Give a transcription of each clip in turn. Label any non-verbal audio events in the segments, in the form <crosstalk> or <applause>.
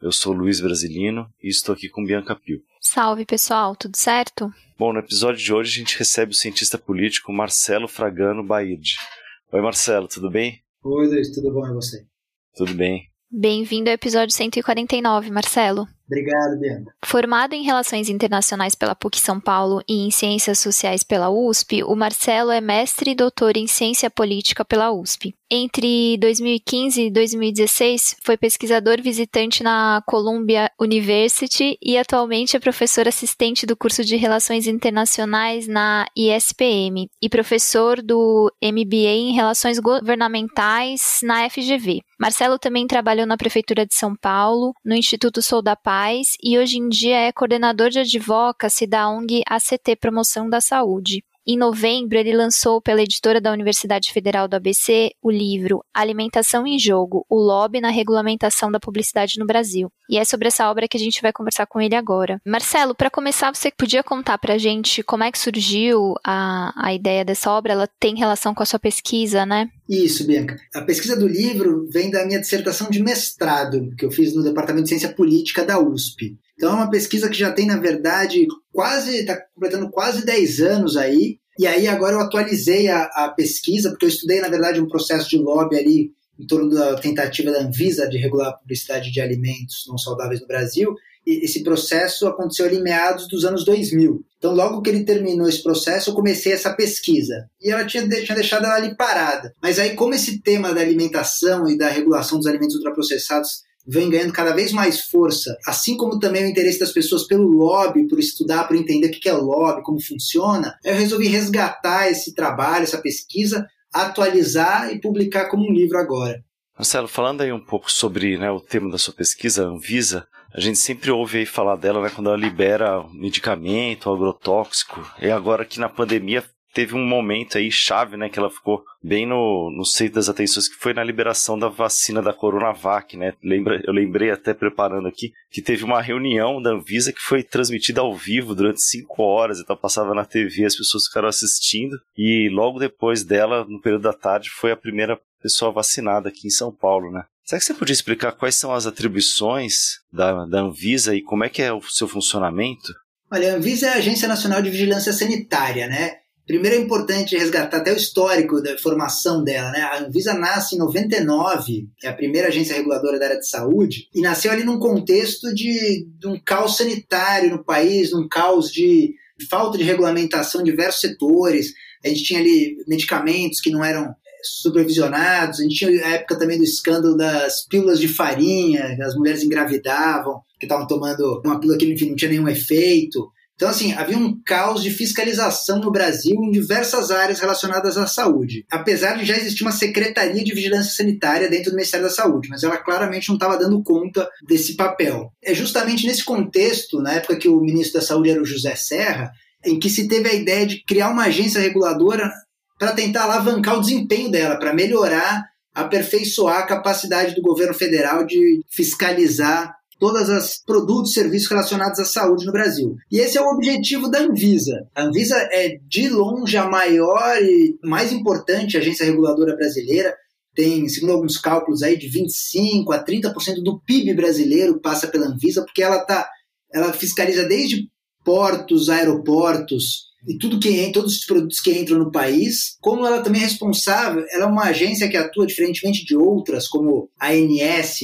Eu sou Luiz Brasilino e estou aqui com Bianca Pio. Salve pessoal, tudo certo? Bom, no episódio de hoje a gente recebe o cientista político Marcelo Fragano Baird. Oi Marcelo, tudo bem? Oi Luiz, tudo bom e você? Tudo bem. Bem-vindo ao episódio 149, Marcelo. Obrigado, Bianca. Formado em Relações Internacionais pela PUC São Paulo e em Ciências Sociais pela USP, o Marcelo é mestre e doutor em Ciência Política pela USP. Entre 2015 e 2016, foi pesquisador visitante na Columbia University e atualmente é professor assistente do curso de Relações Internacionais na ISPM e professor do MBA em Relações Governamentais na FGV. Marcelo também trabalhou na Prefeitura de São Paulo, no Instituto Sou da Paz e hoje em dia é coordenador de advocacy da ONG ACT Promoção da Saúde. Em novembro, ele lançou pela editora da Universidade Federal do ABC o livro Alimentação em Jogo: O Lobby na Regulamentação da Publicidade no Brasil. E é sobre essa obra que a gente vai conversar com ele agora. Marcelo, para começar, você podia contar para a gente como é que surgiu a, a ideia dessa obra? Ela tem relação com a sua pesquisa, né? Isso, Bianca. A pesquisa do livro vem da minha dissertação de mestrado, que eu fiz no Departamento de Ciência Política da USP. Então é uma pesquisa que já tem, na verdade, quase, está completando quase 10 anos aí. E aí agora eu atualizei a, a, pesquisa, porque eu estudei, na verdade, um processo de lobby ali em torno da tentativa da Anvisa de regular a publicidade de alimentos não saudáveis no Brasil. E esse processo aconteceu ali em meados dos anos 2000. Então, logo que ele terminou esse processo, eu comecei essa pesquisa. E ela tinha, tinha deixado ela ali parada. Mas aí, como esse tema da alimentação e da regulação dos alimentos ultraprocessados vem ganhando cada vez mais força, assim como também o interesse das pessoas pelo lobby, por estudar, por entender o que é lobby, como funciona, eu resolvi resgatar esse trabalho, essa pesquisa, atualizar e publicar como um livro agora. Marcelo, falando aí um pouco sobre né, o tema da sua pesquisa, Anvisa, a gente sempre ouve aí falar dela né, quando ela libera medicamento, agrotóxico, e agora que na pandemia teve um momento aí chave, né, que ela ficou bem no, no centro das atenções, que foi na liberação da vacina da Coronavac, né? Lembra, eu lembrei até preparando aqui que teve uma reunião da Anvisa que foi transmitida ao vivo durante cinco horas, então passava na TV, as pessoas ficaram assistindo, e logo depois dela, no período da tarde, foi a primeira pessoa vacinada aqui em São Paulo, né? Será que você podia explicar quais são as atribuições da, da Anvisa e como é que é o seu funcionamento? Olha, a Anvisa é a Agência Nacional de Vigilância Sanitária, né? Primeiro é importante resgatar até o histórico da formação dela, né? A Anvisa nasce em 99, é a primeira agência reguladora da área de saúde, e nasceu ali num contexto de, de um caos sanitário no país, num caos de falta de regulamentação em diversos setores. A gente tinha ali medicamentos que não eram é, supervisionados, a gente tinha a época também do escândalo das pílulas de farinha, as mulheres engravidavam, que estavam tomando uma pílula que enfim, não tinha nenhum efeito. Então, assim, havia um caos de fiscalização no Brasil em diversas áreas relacionadas à saúde. Apesar de já existir uma Secretaria de Vigilância Sanitária dentro do Ministério da Saúde, mas ela claramente não estava dando conta desse papel. É justamente nesse contexto, na época que o ministro da Saúde era o José Serra, em que se teve a ideia de criar uma agência reguladora para tentar alavancar o desempenho dela, para melhorar, aperfeiçoar a capacidade do governo federal de fiscalizar todos os produtos e serviços relacionados à saúde no Brasil. E esse é o objetivo da Anvisa. A Anvisa é, de longe, a maior e mais importante agência reguladora brasileira. Tem, segundo alguns cálculos aí, de 25% a 30% do PIB brasileiro passa pela Anvisa, porque ela, tá, ela fiscaliza desde portos, aeroportos, e tudo que todos os produtos que entram no país, como ela também é responsável, ela é uma agência que atua diferentemente de outras, como a ANS,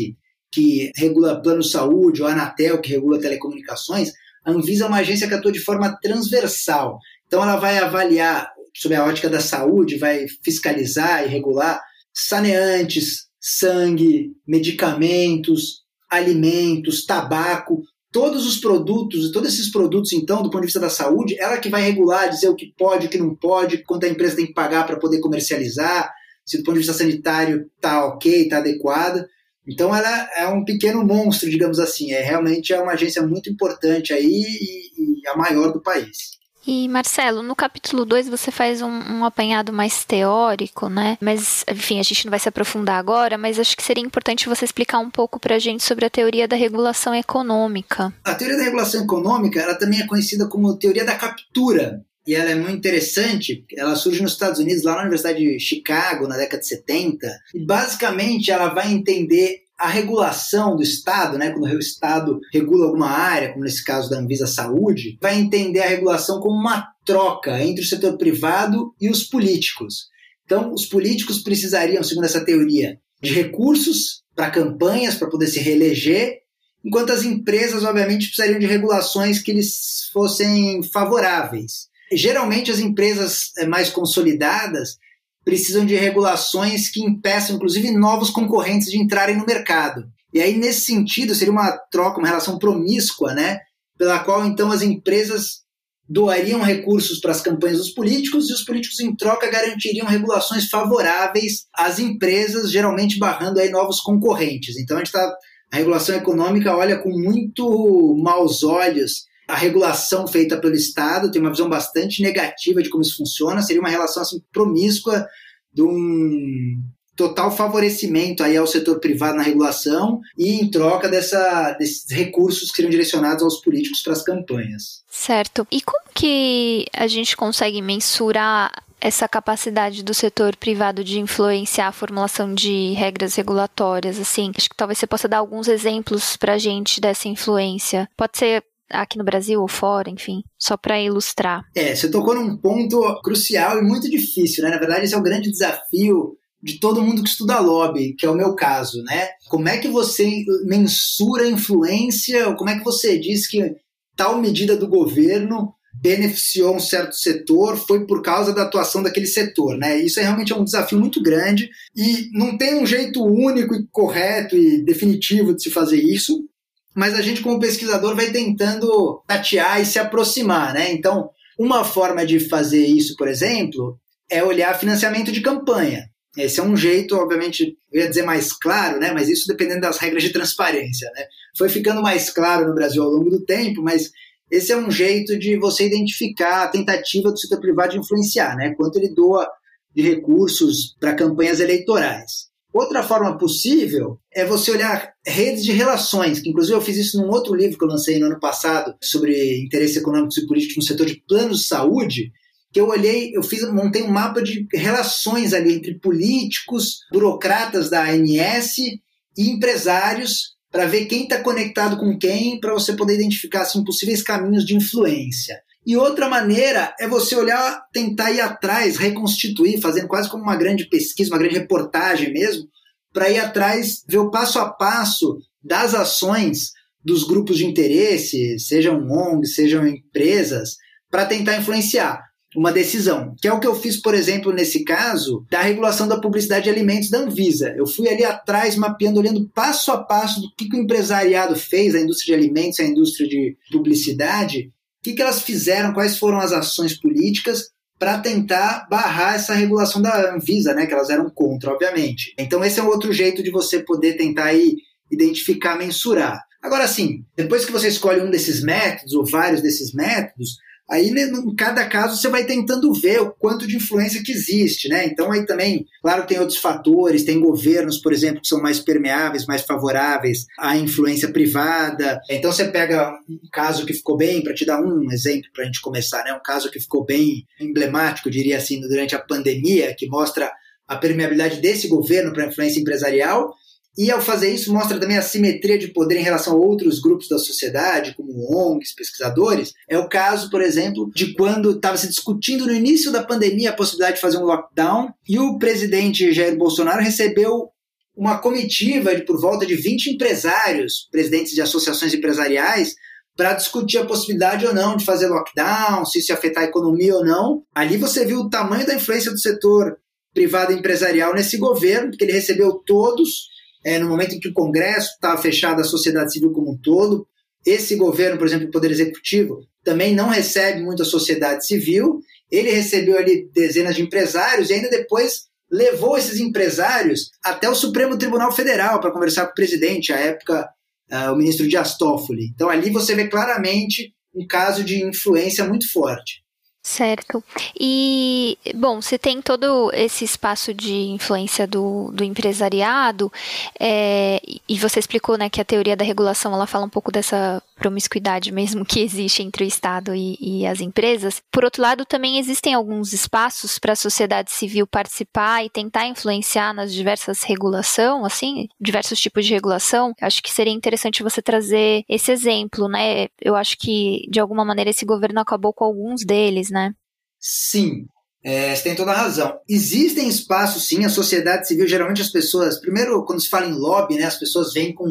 que regula plano de saúde, ou a Anatel, que regula telecomunicações, a Anvisa é uma agência que atua de forma transversal. Então, ela vai avaliar, sob a ótica da saúde, vai fiscalizar e regular saneantes, sangue, medicamentos, alimentos, tabaco, todos os produtos, todos esses produtos, então, do ponto de vista da saúde, ela que vai regular, dizer o que pode, o que não pode, quanto a empresa tem que pagar para poder comercializar, se do ponto de vista sanitário está ok, está adequada. Então ela é um pequeno monstro, digamos assim. É realmente é uma agência muito importante aí e, e a maior do país. E Marcelo, no capítulo 2 você faz um, um, apanhado mais teórico, né? Mas, enfim, a gente não vai se aprofundar agora, mas acho que seria importante você explicar um pouco para a gente sobre a teoria da regulação econômica. A teoria da regulação econômica, ela também é conhecida como teoria da captura. E ela é muito interessante, ela surge nos Estados Unidos, lá na Universidade de Chicago, na década de 70, e basicamente ela vai entender a regulação do Estado, né, quando o Estado regula alguma área, como nesse caso da Anvisa Saúde, vai entender a regulação como uma troca entre o setor privado e os políticos. Então, os políticos precisariam, segundo essa teoria, de recursos para campanhas, para poder se reeleger, enquanto as empresas, obviamente, precisariam de regulações que lhes fossem favoráveis. Geralmente, as empresas eh, mais consolidadas precisam de regulações que impeçam, inclusive, novos concorrentes de entrarem no mercado. E aí, nesse sentido, seria uma troca, uma relação promíscua, né? Pela qual, então, as empresas doariam recursos para as campanhas dos políticos e os políticos, em troca, garantiriam regulações favoráveis às empresas, geralmente barrando aí novos concorrentes. Então, a gente está. A regulação econômica olha com muito maus olhos a regulação feita pelo Estado, tem uma visão bastante negativa de como isso funciona, seria uma relação assim promíscua de um total favorecimento aí ao setor privado na regulação e em troca dessa, desses recursos que seriam direcionados aos políticos para as campanhas. Certo. E como que a gente consegue mensurar essa capacidade do setor privado de influenciar a formulação de regras regulatórias, assim, acho que talvez você possa dar alguns exemplos para a gente dessa influência. Pode ser aqui no Brasil ou fora, enfim, só para ilustrar. É, você tocou num ponto crucial e muito difícil, né? Na verdade, esse é o grande desafio de todo mundo que estuda lobby, que é o meu caso, né? Como é que você mensura a influência, como é que você diz que tal medida do governo beneficiou um certo setor foi por causa da atuação daquele setor, né? Isso é realmente um desafio muito grande e não tem um jeito único e correto e definitivo de se fazer isso mas a gente, como pesquisador, vai tentando tatear e se aproximar, né? Então, uma forma de fazer isso, por exemplo, é olhar financiamento de campanha. Esse é um jeito, obviamente, eu ia dizer mais claro, né? Mas isso dependendo das regras de transparência, né? Foi ficando mais claro no Brasil ao longo do tempo, mas esse é um jeito de você identificar a tentativa do setor privado de influenciar, né? Quanto ele doa de recursos para campanhas eleitorais. Outra forma possível é você olhar redes de relações, que inclusive eu fiz isso num outro livro que eu lancei no ano passado sobre interesses econômicos e políticos no setor de planos de saúde, que eu olhei, eu fiz, montei um mapa de relações ali entre políticos, burocratas da ANS e empresários para ver quem está conectado com quem, para você poder identificar assim, possíveis caminhos de influência. E outra maneira é você olhar, tentar ir atrás, reconstituir, fazendo quase como uma grande pesquisa, uma grande reportagem mesmo, para ir atrás, ver o passo a passo das ações dos grupos de interesse, sejam ONGs, sejam empresas, para tentar influenciar uma decisão, que é o que eu fiz, por exemplo, nesse caso, da regulação da publicidade de alimentos da Anvisa. Eu fui ali atrás, mapeando, olhando passo a passo do que, que o empresariado fez, a indústria de alimentos, a indústria de publicidade, que, que elas fizeram, quais foram as ações políticas para tentar barrar essa regulação da Anvisa, né, que elas eram contra, obviamente. Então esse é um outro jeito de você poder tentar aí identificar, mensurar. Agora sim, depois que você escolhe um desses métodos ou vários desses métodos, Aí, né, em cada caso, você vai tentando ver o quanto de influência que existe, né? Então, aí também, claro, tem outros fatores, tem governos, por exemplo, que são mais permeáveis, mais favoráveis à influência privada. Então, você pega um caso que ficou bem, para te dar um exemplo para a gente começar, né? Um caso que ficou bem emblemático, diria assim, durante a pandemia, que mostra a permeabilidade desse governo para a influência empresarial e ao fazer isso, mostra também a simetria de poder em relação a outros grupos da sociedade, como ONGs, pesquisadores. É o caso, por exemplo, de quando estava se discutindo no início da pandemia a possibilidade de fazer um lockdown e o presidente Jair Bolsonaro recebeu uma comitiva de por volta de 20 empresários, presidentes de associações empresariais, para discutir a possibilidade ou não de fazer lockdown, se isso ia afetar a economia ou não. Ali você viu o tamanho da influência do setor privado empresarial nesse governo, porque ele recebeu todos é, no momento em que o Congresso estava fechado, a sociedade civil como um todo. Esse governo, por exemplo, o Poder Executivo, também não recebe muito a sociedade civil. Ele recebeu ali dezenas de empresários e ainda depois levou esses empresários até o Supremo Tribunal Federal para conversar com o presidente, à época, uh, o ministro Dias Toffoli. Então ali você vê claramente um caso de influência muito forte. Certo. E, bom, você tem todo esse espaço de influência do, do empresariado, é, e você explicou né, que a teoria da regulação ela fala um pouco dessa promiscuidade mesmo que existe entre o Estado e, e as empresas. Por outro lado, também existem alguns espaços para a sociedade civil participar e tentar influenciar nas diversas regulação, assim, diversos tipos de regulação. Acho que seria interessante você trazer esse exemplo, né? Eu acho que, de alguma maneira, esse governo acabou com alguns deles, né? Sim, é, você tem toda a razão. Existem espaços, sim, a sociedade civil, geralmente as pessoas, primeiro, quando se fala em lobby, né, as pessoas vêm com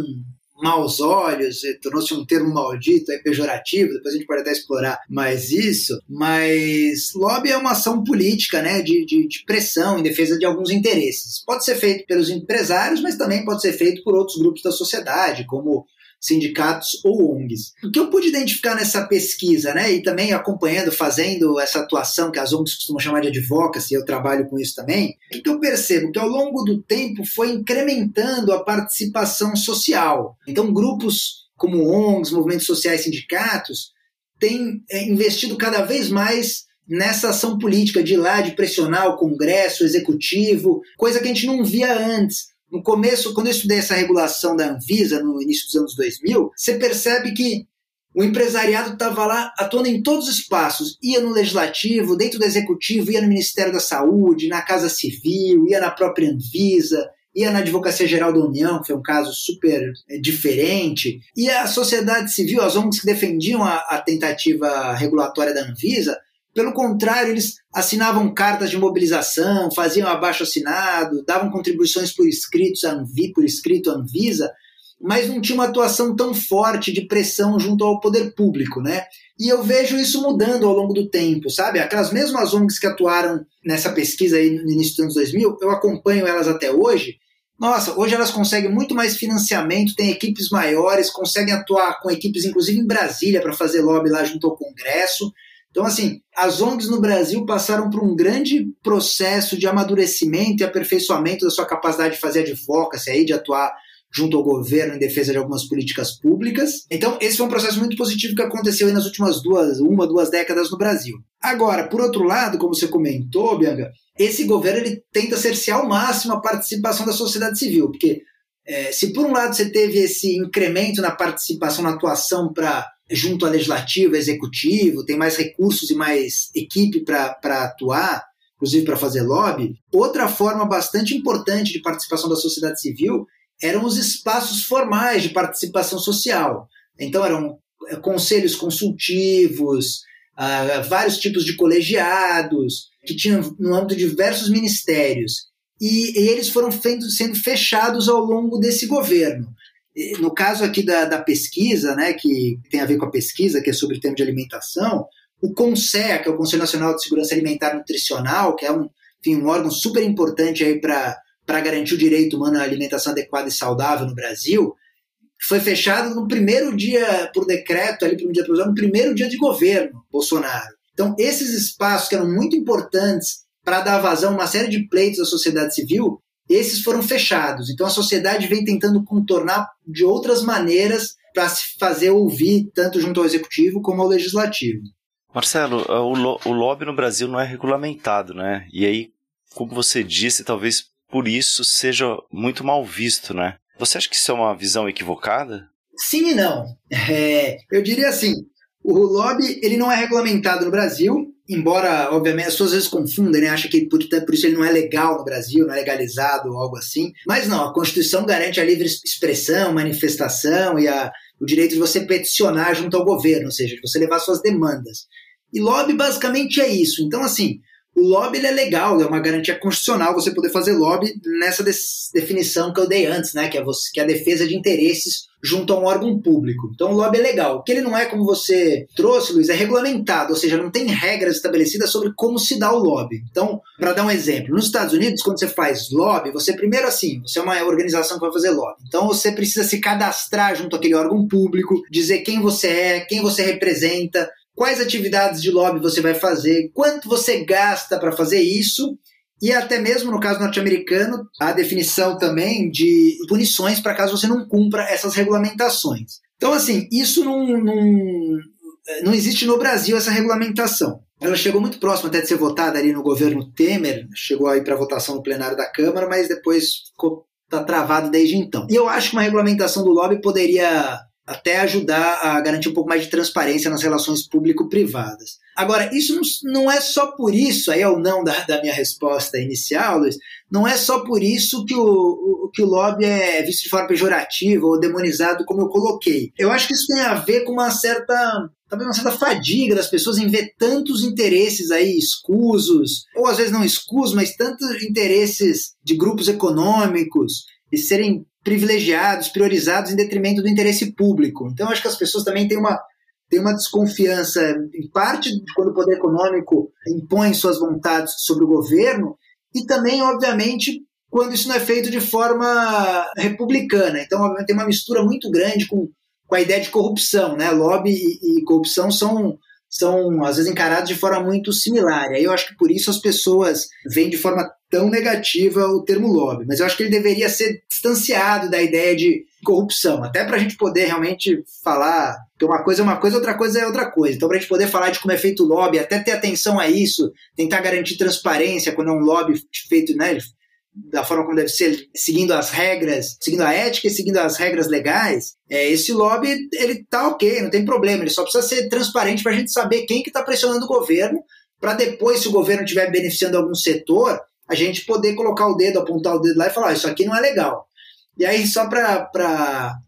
maus olhos, tornou-se um termo maldito, é pejorativo, depois a gente pode até explorar mais isso, mas lobby é uma ação política, né, de, de, de, pressão em defesa de alguns interesses. Pode ser feito pelos empresários, mas também pode ser feito por outros grupos da sociedade, como sindicatos ou ONGs. O que eu pude identificar nessa pesquisa, né, e também acompanhando, fazendo essa atuação que as ONGs costumam chamar de advocacy, eu trabalho com isso também, o que eu percebo? Que ao longo do tempo foi incrementando a participação social. Então, grupos como ONGs, movimentos sociais, sindicatos, têm é, investido cada vez mais nessa ação política de ir lá, de pressionar o Congresso, o Executivo, coisa que a gente não via antes no começo, quando eu estudei essa regulação da Anvisa, no início dos anos 2000, você percebe que o empresariado estava lá atuando em todos os espaços. Ia no legislativo, dentro do executivo, ia no Ministério da Saúde, na Casa Civil, ia na própria Anvisa, ia na Advocacia Geral da União, que foi um caso super é, diferente, e a sociedade civil, as ONGs que defendiam a, a tentativa regulatória da Anvisa, pelo contrário, eles assinavam cartas de mobilização, faziam abaixo assinado, davam contribuições por escrito, Anvi, por escrito Anvisa, mas não tinha uma atuação tão forte de pressão junto ao poder público, né? E eu vejo isso mudando ao longo do tempo, sabe? Aquelas mesmas ONGs que atuaram nessa pesquisa aí no início dos anos 2000, eu acompanho elas até hoje. Nossa, hoje elas conseguem muito mais financiamento, têm equipes maiores, conseguem atuar com equipes, inclusive em Brasília, para fazer lobby lá junto ao Congresso. Então, assim, as ONGs no Brasil passaram por um grande processo de amadurecimento e aperfeiçoamento da sua capacidade de fazer advocacy, aí, de atuar junto ao governo em defesa de algumas políticas públicas. Então, esse foi um processo muito positivo que aconteceu nas últimas duas, uma, duas décadas no Brasil. Agora, por outro lado, como você comentou, Bianca, esse governo ele tenta cercear ao máximo a participação da sociedade civil, porque é, se por um lado você teve esse incremento na participação, na atuação para junto ao legislativo, executivo, tem mais recursos e mais equipe para atuar, inclusive para fazer lobby. Outra forma bastante importante de participação da sociedade civil eram os espaços formais de participação social. Então, eram eh, conselhos consultivos, uh, vários tipos de colegiados, que tinham no âmbito de diversos ministérios. E, e eles foram sendo fechados ao longo desse governo. No caso aqui da, da pesquisa, né, que tem a ver com a pesquisa, que é sobre o tema de alimentação, o CONSEA, que é o Conselho Nacional de Segurança Alimentar e Nutricional, que é um, enfim, um órgão super importante aí para garantir o direito humano à alimentação adequada e saudável no Brasil, foi fechado no primeiro dia, por decreto, ali, por dia no primeiro dia de governo Bolsonaro. Então, esses espaços que eram muito importantes para dar vazão a uma série de pleitos da sociedade civil, esses foram fechados. Então a sociedade vem tentando contornar de outras maneiras para se fazer ouvir, tanto junto ao executivo como ao legislativo. Marcelo, o, lo o lobby no Brasil não é regulamentado, né? E aí, como você disse, talvez por isso seja muito mal visto, né? Você acha que isso é uma visão equivocada? Sim e não. <laughs> É, eu diria assim, o lobby ele não é regulamentado no Brasil, embora, obviamente, as pessoas às vezes confundem, né? Acham que por, por, isso ele não é legal no Brasil, não é legalizado ou algo assim. Mas não, a Constituição garante a livre expressão, manifestação e a, o direito de você peticionar junto ao governo, ou seja, de você levar suas demandas. E lobby basicamente é isso. Então, assim, o lobby é legal, é uma garantia constitucional você poder fazer lobby nessa definição que eu dei antes, né? Que é, você, que é a defesa de interesses junto a um órgão público. Então o lobby é legal. O que ele não é, como você trouxe, Luiz, é regulamentado, ou seja, não tem regras estabelecidas sobre como se dá o lobby. Então, para dar um exemplo, nos Estados Unidos, quando você faz lobby, você primeiro assim, você é uma organização que vai fazer lobby. Então você precisa se cadastrar junto àquele órgão público, dizer quem você é, quem você representa, quais atividades de lobby você vai fazer, quanto você gasta para fazer isso e até mesmo no caso norte-americano, a definição também de punições para caso você não cumpra essas regulamentações. Então, assim, isso não, não, não existe no Brasil essa regulamentação. ela chegou muito próxima até de ser votada ali no governo Temer, chegou aí para votação no plenário da Câmara, mas depois ficou tá travado desde então. E eu acho que uma regulamentação do lobby poderia até ajudar a garantir um pouco mais de transparência nas relações público-privadas. Agora, isso não é só por isso, aí é o não da, da minha resposta inicial, Luiz, não é só por isso que o, o, que o lobby é visto de forma pejorativa ou demonizado, como eu coloquei. Eu acho que isso tem a ver com uma certa talvez uma certa fadiga das pessoas em ver tantos interesses aí escusos, ou às vezes não escusos, mas tantos interesses de grupos econômicos e serem privilegiados, priorizados em detrimento do interesse público. Então, acho que as pessoas também têm uma, têm uma desconfiança, em parte, quando o poder econômico impõe suas vontades sobre o governo, e também, obviamente, quando isso não é feito de forma republicana. Então, obviamente, tem uma mistura muito grande com, com a ideia de corrupção. Né? Lobby e, e corrupção são são às vezes encarados de forma muito similar. E aí eu acho que por isso as pessoas veem de forma tão negativa o termo lobby. Mas eu acho que ele deveria ser distanciado da ideia de corrupção, até para a gente poder realmente falar que uma coisa é uma coisa, outra coisa é outra coisa. Então, para a gente poder falar de como é feito o lobby, até ter atenção a isso, tentar garantir transparência quando é um lobby feito, né, da forma como deve ser, seguindo as regras, seguindo a ética e seguindo as regras legais, é, esse lobby ele tá ok, não tem problema, ele só precisa ser transparente para a gente saber quem que está pressionando o governo, para depois, se o governo estiver beneficiando algum setor, a gente poder colocar o dedo, apontar o dedo lá e falar, ah, isso aqui não é legal. E aí, só para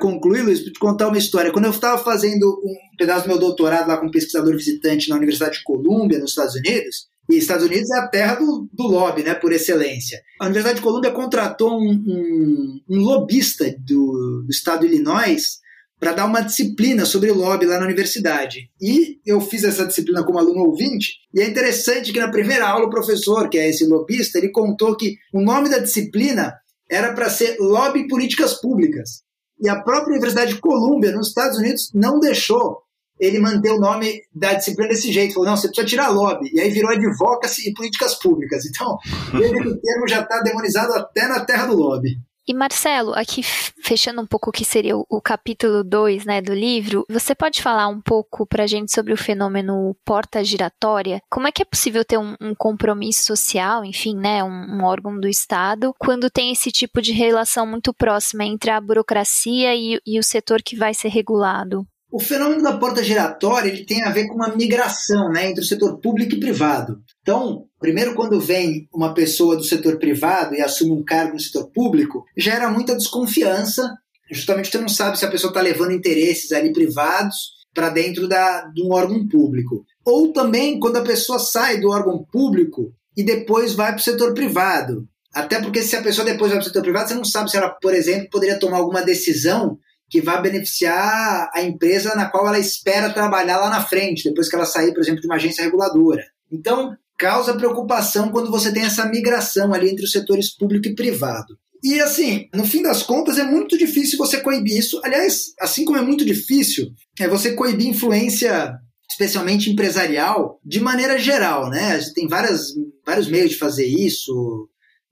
concluir, Luiz, para te contar uma história. Quando eu estava fazendo um pedaço do meu doutorado lá como pesquisador visitante na Universidade de Colômbia, nos Estados Unidos, e Estados Unidos é a terra do, do lobby, né, por excelência. A Universidade de Colômbia contratou um, um, um lobista do, do estado de Illinois para dar uma disciplina sobre lobby lá na universidade. E eu fiz essa disciplina como aluno ouvinte, e é interessante que na primeira aula o professor, que é esse lobista, ele contou que o nome da disciplina era para ser Lobby Políticas Públicas. E a própria Universidade de Colômbia, nos Estados Unidos, não deixou ele manter o nome da disciplina desse jeito. Falou, não, você precisa tirar lobby. E aí virou advocacy e políticas públicas. Então, <laughs> o termo já está demonizado até na terra do lobby. E Marcelo, aqui fechando um pouco o que seria o, o capítulo 2 né, do livro, você pode falar um pouco para a gente sobre o fenômeno porta giratória? Como é que é possível ter um, um compromisso social, enfim, né, um, um, órgão do Estado, quando tem esse tipo de relação muito próxima entre a burocracia e, e o setor que vai ser regulado? O fenômeno da porta giratória ele tem a ver com uma migração né, entre o setor público e privado. Então, primeiro, quando vem uma pessoa do setor privado e assume um cargo no setor público, gera muita desconfiança, justamente você não sabe se a pessoa está levando interesses ali privados para dentro da, de um órgão público. Ou também quando a pessoa sai do órgão público e depois vai para o setor privado. Até porque se a pessoa depois vai para o setor privado, você não sabe se ela, por exemplo, poderia tomar alguma decisão que vai beneficiar a empresa na qual ela espera trabalhar lá na frente, depois que ela sair, por exemplo, de uma agência reguladora. Então, causa preocupação quando você tem essa migração ali entre os setores público e privado. E assim, no fim das contas, é muito difícil você coibir isso. Aliás, assim como é muito difícil é você coibir influência, especialmente empresarial, de maneira geral, né? Tem várias, vários meios de fazer isso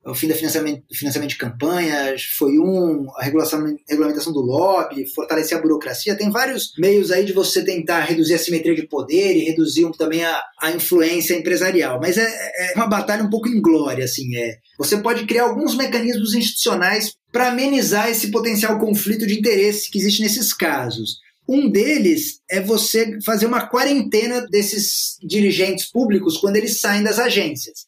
o fim do financiamento, financiamento de campanhas, foi um, a regulamentação do lobby, fortalecer a burocracia. Tem vários meios aí de você tentar reduzir a simetria de poder e reduzir também a, a influência empresarial. Mas é, é uma batalha um pouco inglória, assim. É. Você pode criar alguns mecanismos institucionais para amenizar esse potencial conflito de interesse que existe nesses casos. Um deles é você fazer uma quarentena desses dirigentes públicos quando eles saem das agências.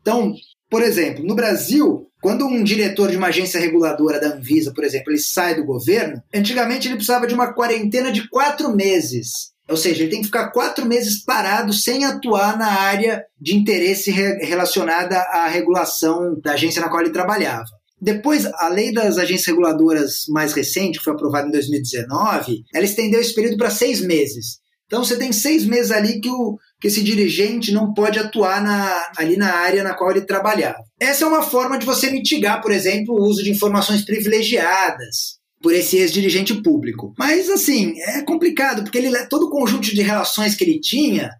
Então, por exemplo, no Brasil, quando um diretor de uma agência reguladora da Anvisa, por exemplo, ele sai do governo, antigamente ele precisava de uma quarentena de quatro meses. Ou seja, ele tem que ficar quatro meses parado sem atuar na área de interesse relacionada à regulação da agência na qual ele trabalhava. Depois, a lei das agências reguladoras mais recente, que foi aprovada em 2019, ela estendeu esse período para seis meses. Então você tem seis meses ali que, o, que esse dirigente não pode atuar na, ali na área na qual ele trabalhava. Essa é uma forma de você mitigar, por exemplo, o uso de informações privilegiadas por esse ex-dirigente público. Mas assim, é complicado, porque ele todo o conjunto de relações que ele tinha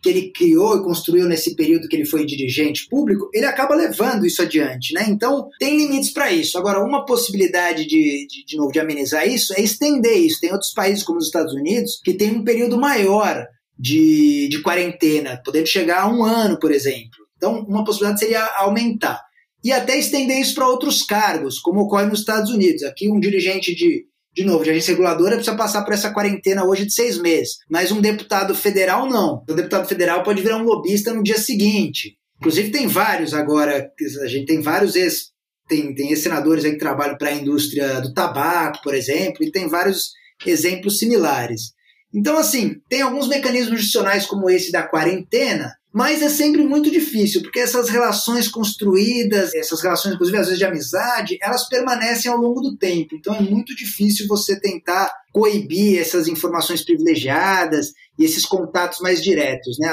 que ele criou e construiu nesse período que ele foi dirigente público, ele acaba levando isso adiante, né? Então, tem limites para isso. Agora, uma possibilidade de, de, de novo, de amenizar isso é estender isso. Tem outros países, como os Estados Unidos, que tem um período maior de, de quarentena, podendo chegar a um ano, por exemplo. Então, uma possibilidade seria aumentar. E até estender isso para outros cargos, como ocorre nos Estados Unidos. Aqui, um dirigente de, de novo, de agência reguladora precisa passar por essa quarentena hoje de seis meses. Mas um deputado federal, não. O deputado federal pode virar um lobista no dia seguinte. Inclusive, tem vários agora, a gente tem vários ex tem, tem ex-senadores aí que trabalham para a indústria do tabaco, por exemplo, e tem vários exemplos similares. Então, assim, tem alguns mecanismos adicionais como esse da quarentena, mas é sempre muito difícil, porque essas relações construídas, essas relações, inclusive às vezes de amizade, elas permanecem ao longo do tempo. Então é muito difícil você tentar coibir essas informações privilegiadas e esses contatos mais diretos. Né?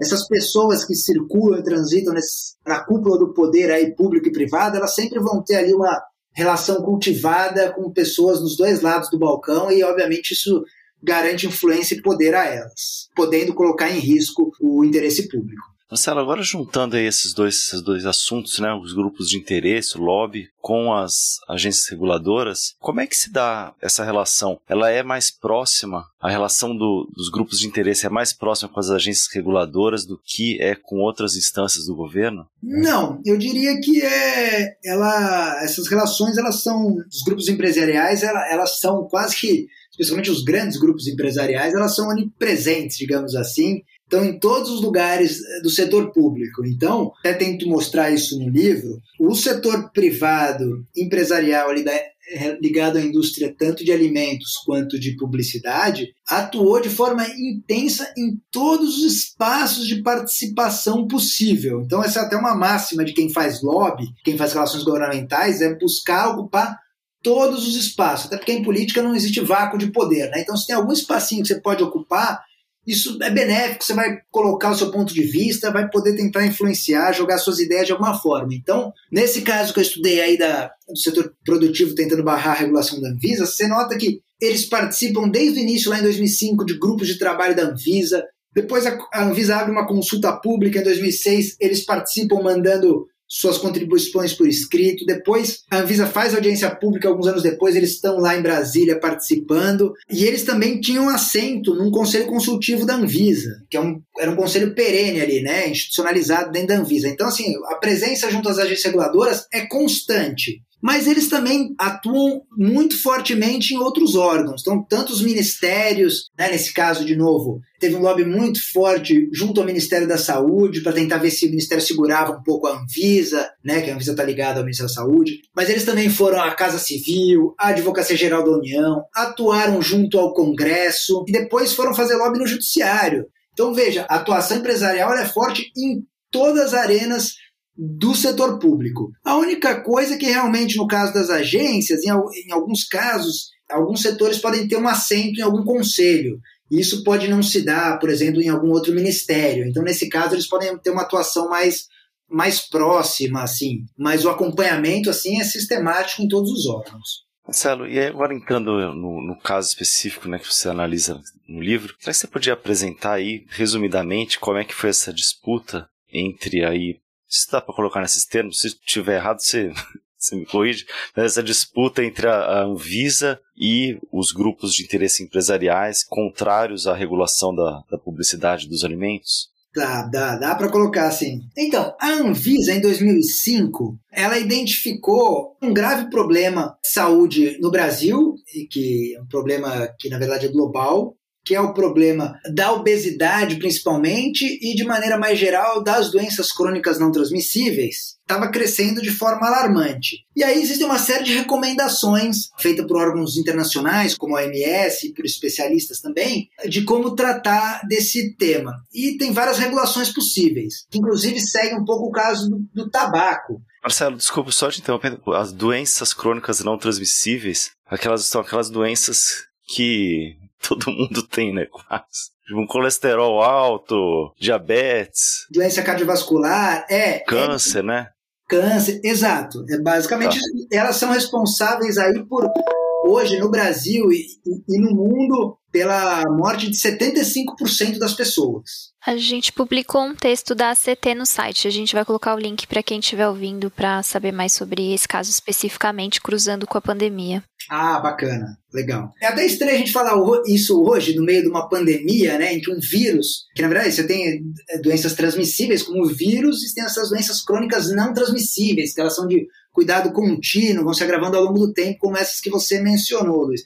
essas pessoas que circulam e transitam nesse, na cúpula do poder aí público e privado, elas sempre vão ter ali uma relação cultivada com pessoas nos dois lados do balcão e, obviamente, isso garante influência e poder a elas, podendo colocar em risco o interesse público. Marcelo, agora juntando esses dois, esses dois assuntos, né, os grupos de interesse, o lobby, com as agências reguladoras, como é que se dá essa relação? Ela é mais próxima, a relação do, dos grupos de interesse é mais próxima com as agências reguladoras do que é com outras instâncias do governo? Não, eu diria que é, ela, essas relações, elas são, os grupos empresariais, ela, elas são quase que especialmente os grandes grupos empresariais, elas são onipresentes, digamos assim, estão em todos os lugares eh, do setor público. Então, até tento mostrar isso no livro. O setor privado, empresarial, eh, ligado à indústria tanto de alimentos quanto de publicidade, atuou de forma intensa em todos os espaços de participação possível. Então, essa é até uma máxima de quem faz lobby, quem faz relações governamentais, é buscar ocupar todos os espaços, até porque em política não existe vácuo de poder. Né? Então, se tem algum espacinho que você pode ocupar, isso é benéfico, você vai colocar o seu ponto de vista, vai poder tentar influenciar, jogar suas ideias de alguma forma. Então, nesse caso que eu estudei aí da, do setor produtivo tentando barrar a regulação da Anvisa, você nota que eles participam desde o início, lá em 2005, de grupos de trabalho da Anvisa. Depois a Anvisa abre uma consulta pública em 2006, eles participam mandando suas contribuições por escrito. Depois, a Anvisa faz audiência pública alguns anos depois, eles estão lá em Brasília participando. E eles também tinham assento num conselho consultivo da Anvisa, que é um, era um conselho perene ali, né, institucionalizado dentro da Anvisa. Então, assim, a presença junto às agências reguladoras é constante mas eles também atuam muito fortemente em outros órgãos. Então, tanto os ministérios, né, nesse caso, de novo, teve um lobby muito forte junto ao Ministério da Saúde para tentar ver se o Ministério segurava um pouco a Anvisa, né, que a Anvisa está ligada ao Ministério da Saúde. Mas eles também foram à Casa Civil, à Advocacia Geral da União, atuaram junto ao Congresso e depois foram fazer lobby no Judiciário. Então, veja, a atuação empresarial é forte em todas as arenas do setor público. A única coisa é que realmente no caso das agências, em, em alguns casos, alguns setores podem ter um assento em algum conselho. Isso pode não se dar, por exemplo, em algum outro ministério. Então, nesse caso, eles podem ter uma atuação mais, mais próxima, assim. Mas o acompanhamento, assim, é sistemático em todos os órgãos. Marcelo, e agora entrando no, no, caso específico né, que você analisa no livro, será que você podia apresentar aí, resumidamente, como é que foi essa disputa entre aí se dá para colocar nesses termos, se estiver errado, você, <laughs> você me corrige, essa disputa entre a, Anvisa e os grupos de interesse empresariais contrários à regulação da, da publicidade dos alimentos? Dá, dá, dá para colocar assim. Então, a Anvisa, em 2005, ela identificou um grave problema de saúde no Brasil, que é um problema que, na verdade, é global, que é o problema da obesidade, principalmente, e de maneira mais geral das doenças crônicas não transmissíveis, estava crescendo de forma alarmante. E aí existe uma série de recomendações feitas por órgãos internacionais, como a OMS e por especialistas também, de como tratar desse tema. E tem várias regulações possíveis, que inclusive seguem um pouco o caso do, do tabaco. Marcelo, desculpa só te interromper. As doenças crônicas não transmissíveis, aquelas são aquelas doenças que <laughs> todo mundo tem, né? Quase. Um colesterol alto, diabetes. Doença cardiovascular, é. é Câncer, é, né? Câncer, exato. É basicamente, tá. elas são responsáveis aí por, hoje no Brasil e, e, no mundo, pela morte de 75% das pessoas. A gente publicou um texto da ACT no site. A gente vai colocar o link para quem estiver ouvindo para saber mais sobre esse caso especificamente, cruzando com a pandemia. Ah, bacana, legal. É até estranho a gente falar isso hoje, no meio de uma pandemia, né, em que um vírus, que na verdade você tem é, doenças transmissíveis como o vírus, e tem essas doenças crônicas não transmissíveis, que elas são de cuidado contínuo, vão se agravando ao longo do tempo, como essas que você mencionou, Luiz.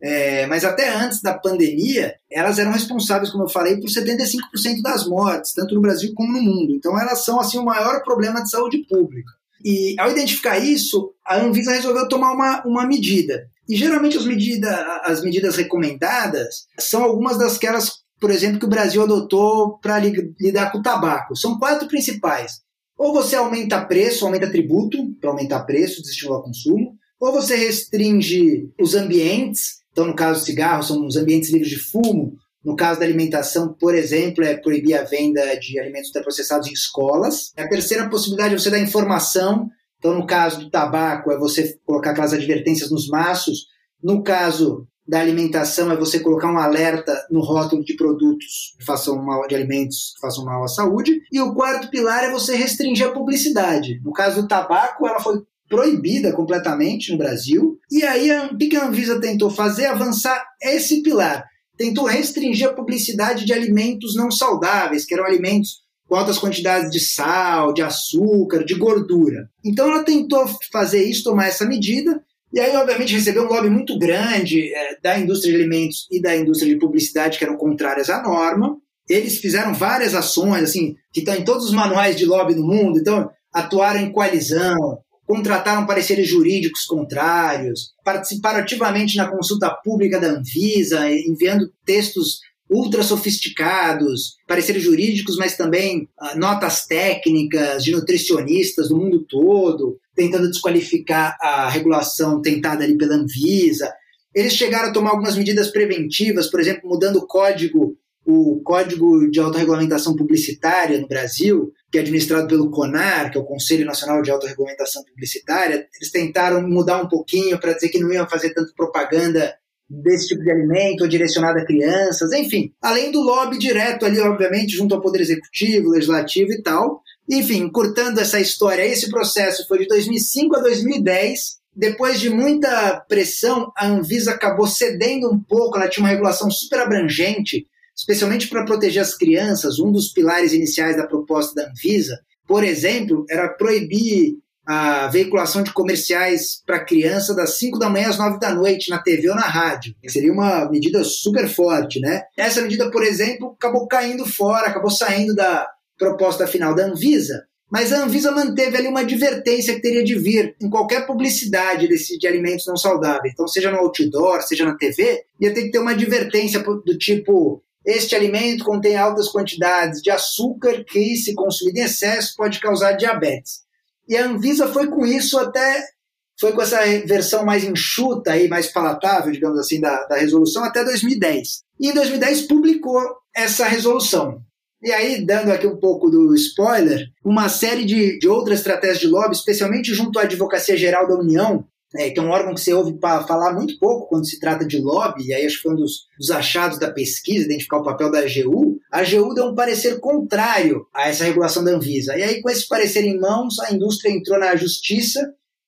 É, mas até antes da pandemia, elas eram responsáveis, como eu falei, por 75% das mortes, tanto no Brasil como no mundo. Então elas são assim o maior problema de saúde pública. E ao identificar isso, a Anvisa resolveu tomar uma, uma medida. E geralmente as, medida, as medidas recomendadas são algumas das que elas, por exemplo, que o Brasil adotou para lidar com o tabaco. São quatro principais. Ou você aumenta preço, aumenta tributo para aumentar preço, desestimular consumo. Ou você restringe os ambientes então, no caso do cigarro, são os ambientes livres de fumo. No caso da alimentação, por exemplo, é proibir a venda de alimentos ultraprocessados em escolas. A terceira possibilidade é você dar informação. Então, no caso do tabaco, é você colocar aquelas advertências nos maços. No caso da alimentação, é você colocar um alerta no rótulo de produtos que façam mal de alimentos que façam mal à saúde. E o quarto pilar é você restringir a publicidade. No caso do tabaco, ela foi proibida completamente no Brasil. E aí, o que a Anvisa tentou fazer? Avançar esse pilar. Tentou restringir a publicidade de alimentos não saudáveis, que eram alimentos com altas quantidades de sal, de açúcar, de gordura. Então, ela tentou fazer isso, tomar essa medida. E aí, obviamente, recebeu um lobby muito grande é, da indústria de alimentos e da indústria de publicidade, que eram contrárias à norma. Eles fizeram várias ações, assim, que estão em todos os manuais de lobby do mundo. Então, atuaram em coalizão, contrataram pareceres jurídicos contrários, participaram ativamente na consulta pública da Anvisa, enviando textos ultra sofisticados, pareceres jurídicos, mas também uh, notas técnicas de nutricionistas do mundo todo, tentando desqualificar a regulação tentada ali pela Anvisa. Eles chegaram a tomar algumas medidas preventivas, por exemplo, mudando o código o Código de Autorregulamentação Publicitária no Brasil, que é administrado pelo CONAR, que é o Conselho Nacional de Autorregulamentação Publicitária, eles tentaram mudar um pouquinho para dizer que não iam fazer tanto propaganda desse tipo de alimento ou direcionada a crianças, enfim, além do lobby direto ali, obviamente, junto ao Poder Executivo, Legislativo e tal. Enfim, cortando essa história, esse processo foi de 2005 a 2010. Depois de muita pressão, a Anvisa acabou cedendo um pouco, ela tinha uma regulação super abrangente especialmente para proteger as crianças, um dos pilares iniciais da proposta da Anvisa, por exemplo, era proibir a veiculação de comerciais para criança das 5 da manhã às 9 da noite na TV ou na rádio. Seria uma medida super forte, né? Essa medida, por exemplo, acabou caindo fora, acabou saindo da proposta final da Anvisa, mas a Anvisa manteve ali uma advertência que teria de vir em qualquer publicidade desse, de alimentos não saudáveis. Então, seja no outdoor, seja na TV, ia ter que ter uma advertência do tipo este alimento contém altas quantidades de açúcar que, se consumido em excesso, pode causar diabetes. E a Anvisa foi com isso até foi com essa versão mais enxuta e mais palatável, digamos assim, da, da resolução até 2010. E em 2010 publicou essa resolução. E aí, dando aqui um pouco do spoiler, uma série de, de outras estratégias de lobby, especialmente junto à Advocacia Geral da União, é, que é um órgão que você ouve falar muito pouco quando se trata de lobby, e aí acho que foi um dos, dos achados da pesquisa, identificar o papel da AGU. A AGU deu um parecer contrário a essa regulação da Anvisa. E aí, com esse parecer em mãos, a indústria entrou na justiça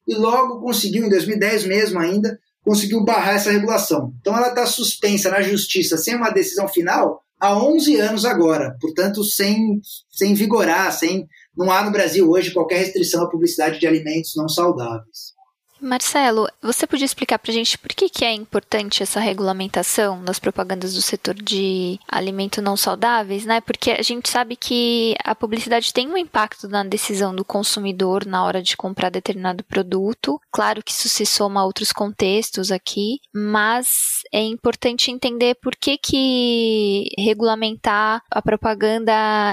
e logo conseguiu, em 2010 mesmo ainda, conseguiu barrar essa regulação. Então ela está suspensa na justiça sem uma decisão final há 11 anos agora, portanto, sem, sem vigorar, sem, não há no Brasil hoje qualquer restrição à publicidade de alimentos não saudáveis. Marcelo, você podia explicar para a gente por que, que é importante essa regulamentação das propagandas do setor de alimento não saudáveis, né? Porque a gente sabe que a publicidade tem um impacto na decisão do consumidor na hora de comprar determinado produto. Claro que isso se soma a outros contextos aqui, mas é importante entender por que, que regulamentar a propaganda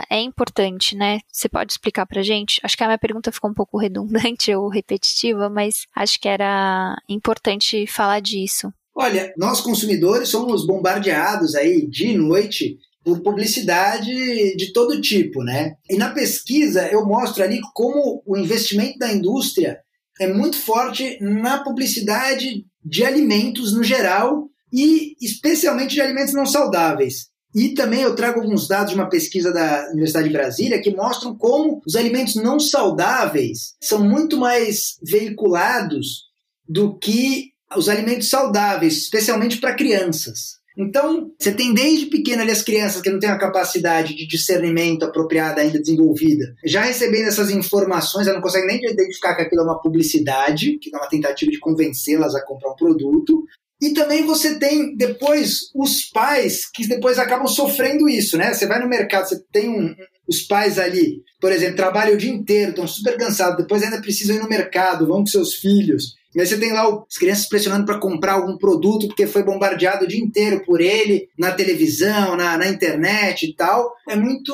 é importante, né? Você pode explicar para a gente? Acho que a minha pergunta ficou um pouco <laughs> redundante ou repetitiva, mas acho acho que era importante falar disso. Olha, nós consumidores somos bombardeados aí dia e noite por publicidade de todo tipo, né? E na pesquisa eu mostro ali como o investimento da indústria é muito forte na publicidade de alimentos no geral e especialmente de alimentos não saudáveis. E também eu trago alguns dados de uma pesquisa da Universidade de Brasília que mostram como os alimentos não saudáveis são muito mais veiculados do que os alimentos saudáveis, especialmente para crianças. Então, você tem desde pequeno ali as crianças que não têm a capacidade de discernimento apropriada ainda desenvolvida, já recebendo essas informações, ela não consegue nem identificar que aquilo é uma publicidade, que é uma tentativa de convencê-las a comprar um produto. E também você tem depois os pais que depois acabam sofrendo isso, né? Você vai no mercado, você tem um, os pais ali, por exemplo, trabalham o dia inteiro, estão super cansados, depois ainda precisam ir no mercado, vão com seus filhos. E aí você tem lá as crianças pressionando para comprar algum produto porque foi bombardeado o dia inteiro por ele, na televisão, na, na internet e tal. É muito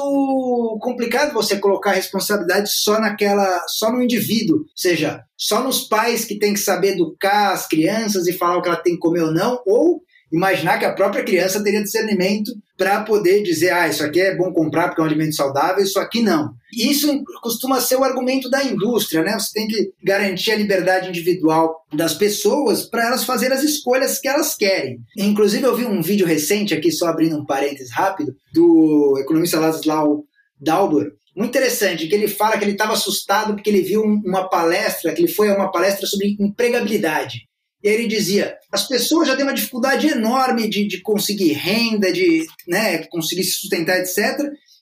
complicado você colocar a responsabilidade só naquela, só no indivíduo. Ou seja, só nos pais que tem que saber educar as crianças e falar o que ela tem que comer ou não, ou imaginar que a própria criança teria discernimento para poder dizer, ah, isso aqui é bom comprar porque é um alimento saudável, isso aqui não. Isso costuma ser o argumento da indústria, né? Você tem que garantir a liberdade individual das pessoas para elas fazerem as escolhas que elas querem. Inclusive, eu vi um vídeo recente aqui, só abrindo um parênteses rápido, do economista Laszlo Dalbor, muito interessante, que ele fala que ele estava assustado porque ele viu uma palestra, que ele foi a uma palestra sobre empregabilidade. E aí ele dizia: as pessoas já têm uma dificuldade enorme de, de conseguir renda, de né, conseguir se sustentar, etc.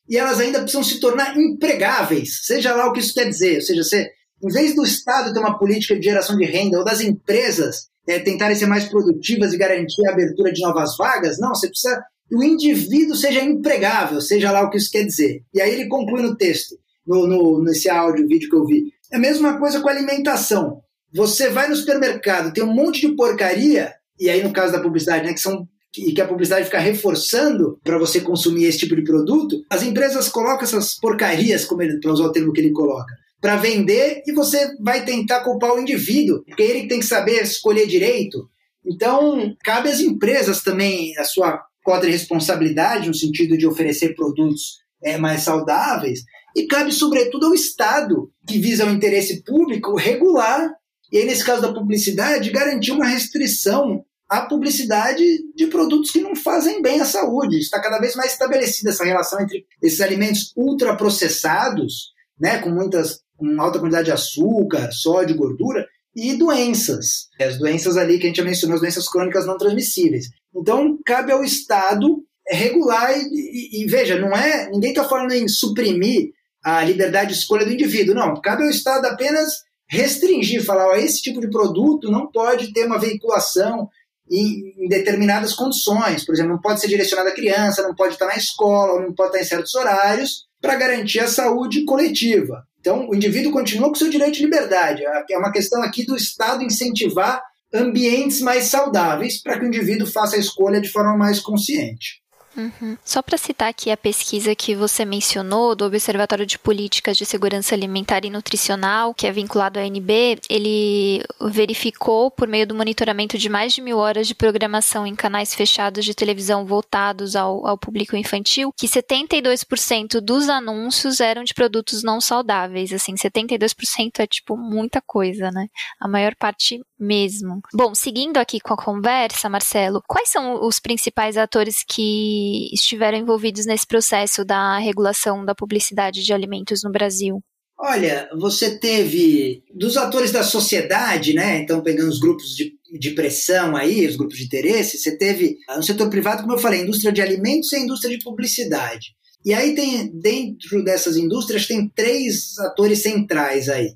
E elas ainda precisam se tornar empregáveis, seja lá o que isso quer dizer. Ou seja, você, em vez do Estado ter uma política de geração de renda ou das empresas é, tentarem ser mais produtivas e garantir a abertura de novas vagas, não, você precisa que o indivíduo seja empregável, seja lá o que isso quer dizer. E aí ele conclui no texto, no, no, nesse áudio, vídeo que eu vi. É a mesma coisa com a alimentação. Você vai no supermercado, tem um monte de porcaria, e aí no caso da publicidade, né, que são e que a publicidade fica reforçando para você consumir esse tipo de produto, as empresas colocam essas porcarias, para usar o termo que ele coloca, para vender e você vai tentar culpar o indivíduo, porque ele tem que saber escolher direito. Então, cabe às empresas também a sua cota de responsabilidade, no sentido de oferecer produtos é, mais saudáveis, e cabe, sobretudo, ao Estado, que visa o interesse público, regular e aí, nesse caso da publicidade, garantir uma restrição à publicidade de produtos que não fazem bem à saúde. Está cada vez mais estabelecida essa relação entre esses alimentos ultraprocessados, né, com muitas com alta quantidade de açúcar, sódio, gordura, e doenças. As doenças ali que a gente já mencionou, as doenças crônicas não transmissíveis. Então, cabe ao Estado regular e, e, e veja, não é. Ninguém está falando em suprimir a liberdade de escolha do indivíduo, não. Cabe ao Estado apenas restringir, falar, ó, esse tipo de produto não pode ter uma veiculação em, em, determinadas condições. Por exemplo, não pode ser direcionado à criança, não pode estar na escola, não pode estar em certos horários, para garantir a saúde coletiva. Então, o indivíduo continua com seu direito de liberdade. É uma questão aqui do Estado incentivar ambientes mais saudáveis para que o indivíduo faça a escolha de forma mais consciente. Uhum. Só para citar aqui a pesquisa que você mencionou do Observatório de Políticas de Segurança Alimentar e Nutricional, que é vinculado à ANB, ele verificou, por meio do monitoramento de mais de mil horas de programação em canais fechados de televisão voltados ao, ao público infantil, que 72% dos anúncios eram de produtos não saudáveis. Assim, 72% é tipo muita coisa, né? A maior parte mesmo. Bom, seguindo aqui com a conversa, Marcelo, quais são os principais atores que estiveram envolvidos nesse processo da regulação da publicidade de alimentos no Brasil? Olha, você teve dos atores da sociedade, né? Então, pegando os grupos de, de pressão aí, os grupos de interesse, você teve no setor privado, como eu falei, a indústria de alimentos e a indústria de publicidade. E aí tem, dentro dessas indústrias, tem três atores centrais aí.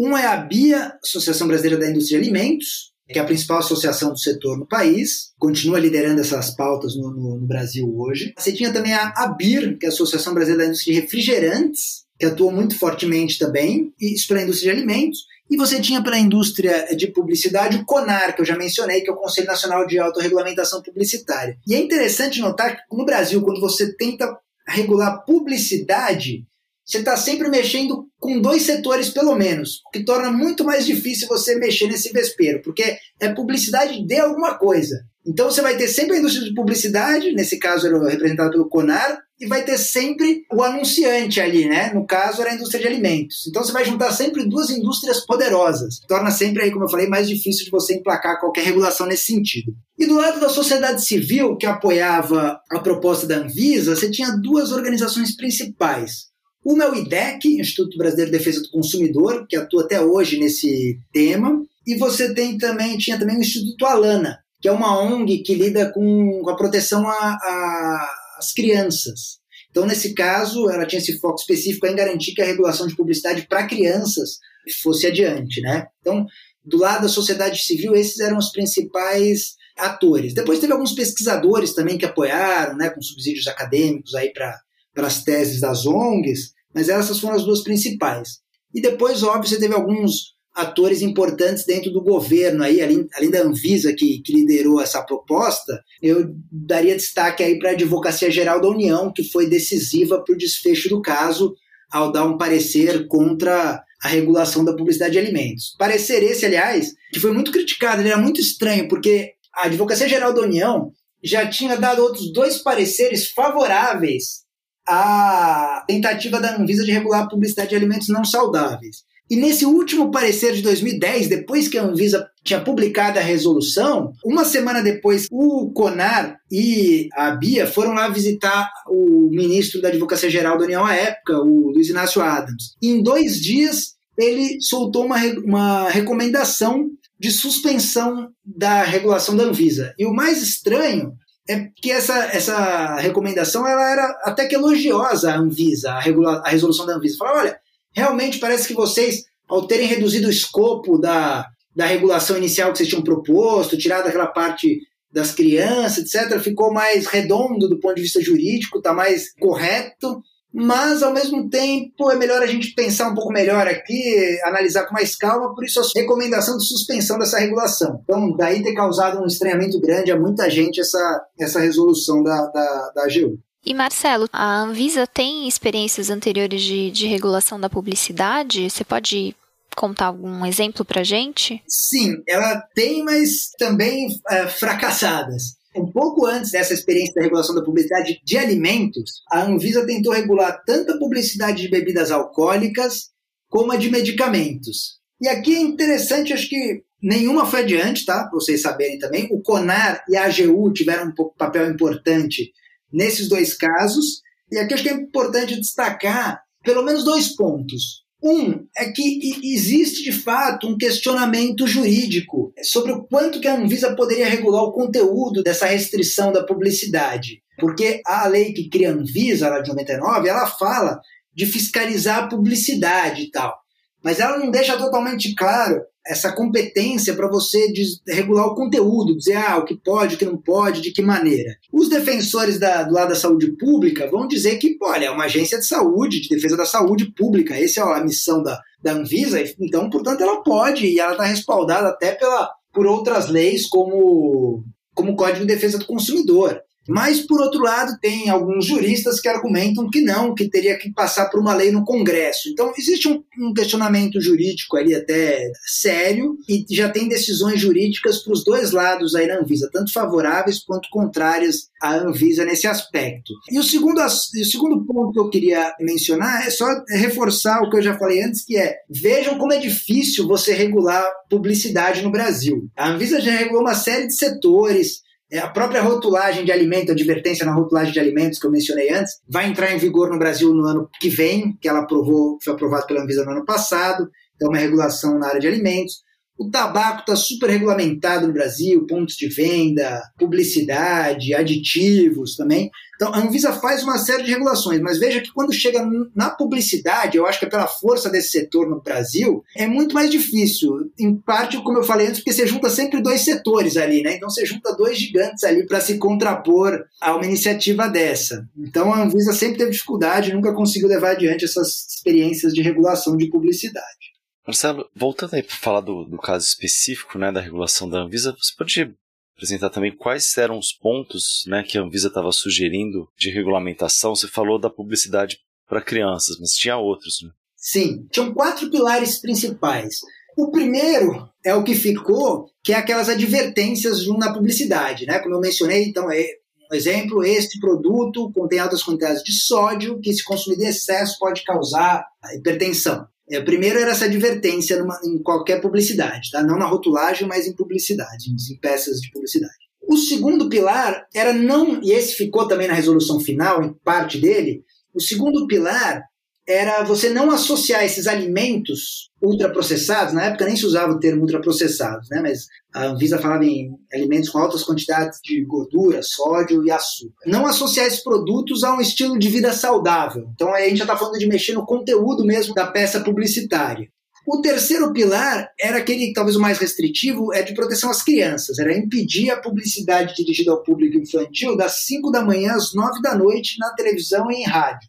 Um é a BIA, Associação Brasileira da Indústria de Alimentos, que é a principal associação do setor no país, continua liderando essas pautas no, no, no Brasil hoje. Você tinha também a ABIR, que é a Associação Brasileira da Indústria de Refrigerantes, que atuou muito fortemente também, isso pela indústria de alimentos. E você tinha pela indústria de publicidade o CONAR, que eu já mencionei, que é o Conselho Nacional de Autorregulamentação Publicitária. E é interessante notar que no Brasil, quando você tenta regular publicidade, você está sempre mexendo com dois setores, pelo menos, o que torna muito mais difícil você mexer nesse vespeiro, porque é publicidade de alguma coisa. Então você vai ter sempre a indústria de publicidade, nesse caso era representada pelo CONAR, e vai ter sempre o anunciante ali, né? No caso era a indústria de alimentos. Então você vai juntar sempre duas indústrias poderosas. Torna sempre aí, como eu falei, mais difícil de você emplacar qualquer regulação nesse sentido. E do lado da sociedade civil, que apoiava a proposta da Anvisa, você tinha duas organizações principais. Uma é o IDEC, Instituto Brasileiro de Defesa do Consumidor, que atua até hoje nesse tema, e você tem também tinha também o Instituto Alana, que é uma ONG que lida com, a proteção às crianças. Então, nesse caso, ela tinha esse foco específico em garantir que a regulação de publicidade para crianças fosse adiante, né? Então, do lado da sociedade civil, esses eram os principais atores. Depois teve alguns pesquisadores também que apoiaram, né, com subsídios acadêmicos aí para as teses das ONGs, mas essas foram as duas principais. E depois, óbvio, você teve alguns atores importantes dentro do governo, aí, além, além da Anvisa, que, que liderou essa proposta, eu daria destaque aí para a Advocacia Geral da União, que foi decisiva para o desfecho do caso, ao dar um parecer contra a regulação da publicidade de alimentos. Parecer esse, aliás, que foi muito criticado, ele era muito estranho, porque a Advocacia Geral da União já tinha dado outros dois pareceres favoráveis à tentativa da Anvisa de regular a publicidade de alimentos não saudáveis. E nesse último parecer de 2010, depois que a Anvisa tinha publicado a resolução, uma semana depois, o CONAR e a Bia foram lá visitar o ministro da Advocacia Geral da União à época, o Luiz Inácio Adams. E em dois dias, ele soltou uma, uma recomendação de suspensão da regulação da Anvisa. E o mais estranho é que essa, essa recomendação ela era até que elogiosa à Anvisa, a, regula, a resolução da Anvisa. Falava, olha, realmente parece que vocês, ao terem reduzido o escopo da, da regulação inicial que vocês tinham proposto, tirado aquela parte das crianças, etc., ficou mais redondo do ponto de vista jurídico, está mais correto, mas ao mesmo tempo é melhor a gente pensar um pouco melhor aqui, analisar com mais calma, por isso a recomendação de suspensão dessa regulação. Então, daí ter causado um estranhamento grande a muita gente essa, essa resolução da, da, da AGU. E Marcelo, a Anvisa tem experiências anteriores de, de regulação da publicidade? Você pode contar algum exemplo para gente? Sim, ela tem, mas também é, fracassadas. Um pouco antes dessa experiência da regulação da publicidade de alimentos, a Anvisa tentou regular tanto a publicidade de bebidas alcoólicas como a de medicamentos. E aqui é interessante, acho que nenhuma foi adiante, tá? Para vocês saberem também. O CONAR e a AGU tiveram um papel importante nesses dois casos. E aqui acho que é importante destacar pelo menos dois pontos. Um é que existe de fato um questionamento jurídico sobre o quanto que a Anvisa poderia regular o conteúdo dessa restrição da publicidade. Porque a lei que cria a Anvisa, lá de 99, ela fala de fiscalizar a publicidade e tal. Mas ela não deixa totalmente claro essa competência para você regular o conteúdo, dizer ah, o que pode, o que não pode, de que maneira. Os defensores da, do lado da saúde pública vão dizer que, olha, é uma agência de saúde, de defesa da saúde pública, essa é a missão da, da Anvisa, então, portanto, ela pode, e ela está respaldada até pela, por outras leis, como, como o Código de Defesa do Consumidor. Mas, por outro lado, tem alguns juristas que argumentam que não, que teria que passar por uma lei no Congresso. Então, existe um, um questionamento jurídico ali até sério e já tem decisões jurídicas para os dois lados aí na Anvisa, tanto favoráveis quanto contrárias à Anvisa nesse aspecto. E o segundo, o segundo ponto que eu queria mencionar é só reforçar o que eu já falei antes, que é vejam como é difícil você regular publicidade no Brasil. A Anvisa já regulou uma série de setores, é, a própria rotulagem de alimento, a advertência na rotulagem de alimentos que eu mencionei antes, vai entrar em vigor no Brasil no ano que vem, que ela aprovou, foi aprovado pela Anvisa no ano passado, então uma regulação na área de alimentos. O tabaco está super regulamentado no Brasil, pontos de venda, publicidade, aditivos também. Então, a Anvisa faz uma série de regulações, mas veja que quando chega na publicidade, eu acho que é pela força desse setor no Brasil, é muito mais difícil. Em parte, como eu falei antes, porque você junta sempre dois setores ali, né? Então, você junta dois gigantes ali para se contrapor a uma iniciativa dessa. Então, a Anvisa sempre teve dificuldade, nunca conseguiu levar adiante essas experiências de regulação de publicidade. Marcelo, voltando aí para falar do, do caso específico né, da regulação da Anvisa, você pode apresentar também quais eram os pontos né, que a Anvisa estava sugerindo de regulamentação? Você falou da publicidade para crianças, mas tinha outros, né? Sim, tinham quatro pilares principais. O primeiro é o que ficou, que é aquelas advertências na publicidade, né? Como eu mencionei, então é exemplo, este produto contém altas quantidades de sódio que, se consumido em excesso, pode causar hipertensão. É, primeiro era essa advertência numa, em qualquer publicidade, tá? não na rotulagem, mas em publicidade, em peças de publicidade. O segundo pilar era não, e esse ficou também na resolução final, em parte dele, o segundo pilar era você não associar esses alimentos ultraprocessados, na época nem se usava o termo ultraprocessados, né, mas a Anvisa falava em alimentos com altas quantidades de gordura, sódio e açúcar. Não associar esses produtos a um estilo de vida saudável. Então aí a gente já está falando de mexer no conteúdo mesmo da peça publicitária. O terceiro pilar era aquele, talvez o mais restritivo, é de proteção às crianças. Era impedir a publicidade dirigida ao público infantil das 5 da manhã às 9 da noite na televisão e em rádio.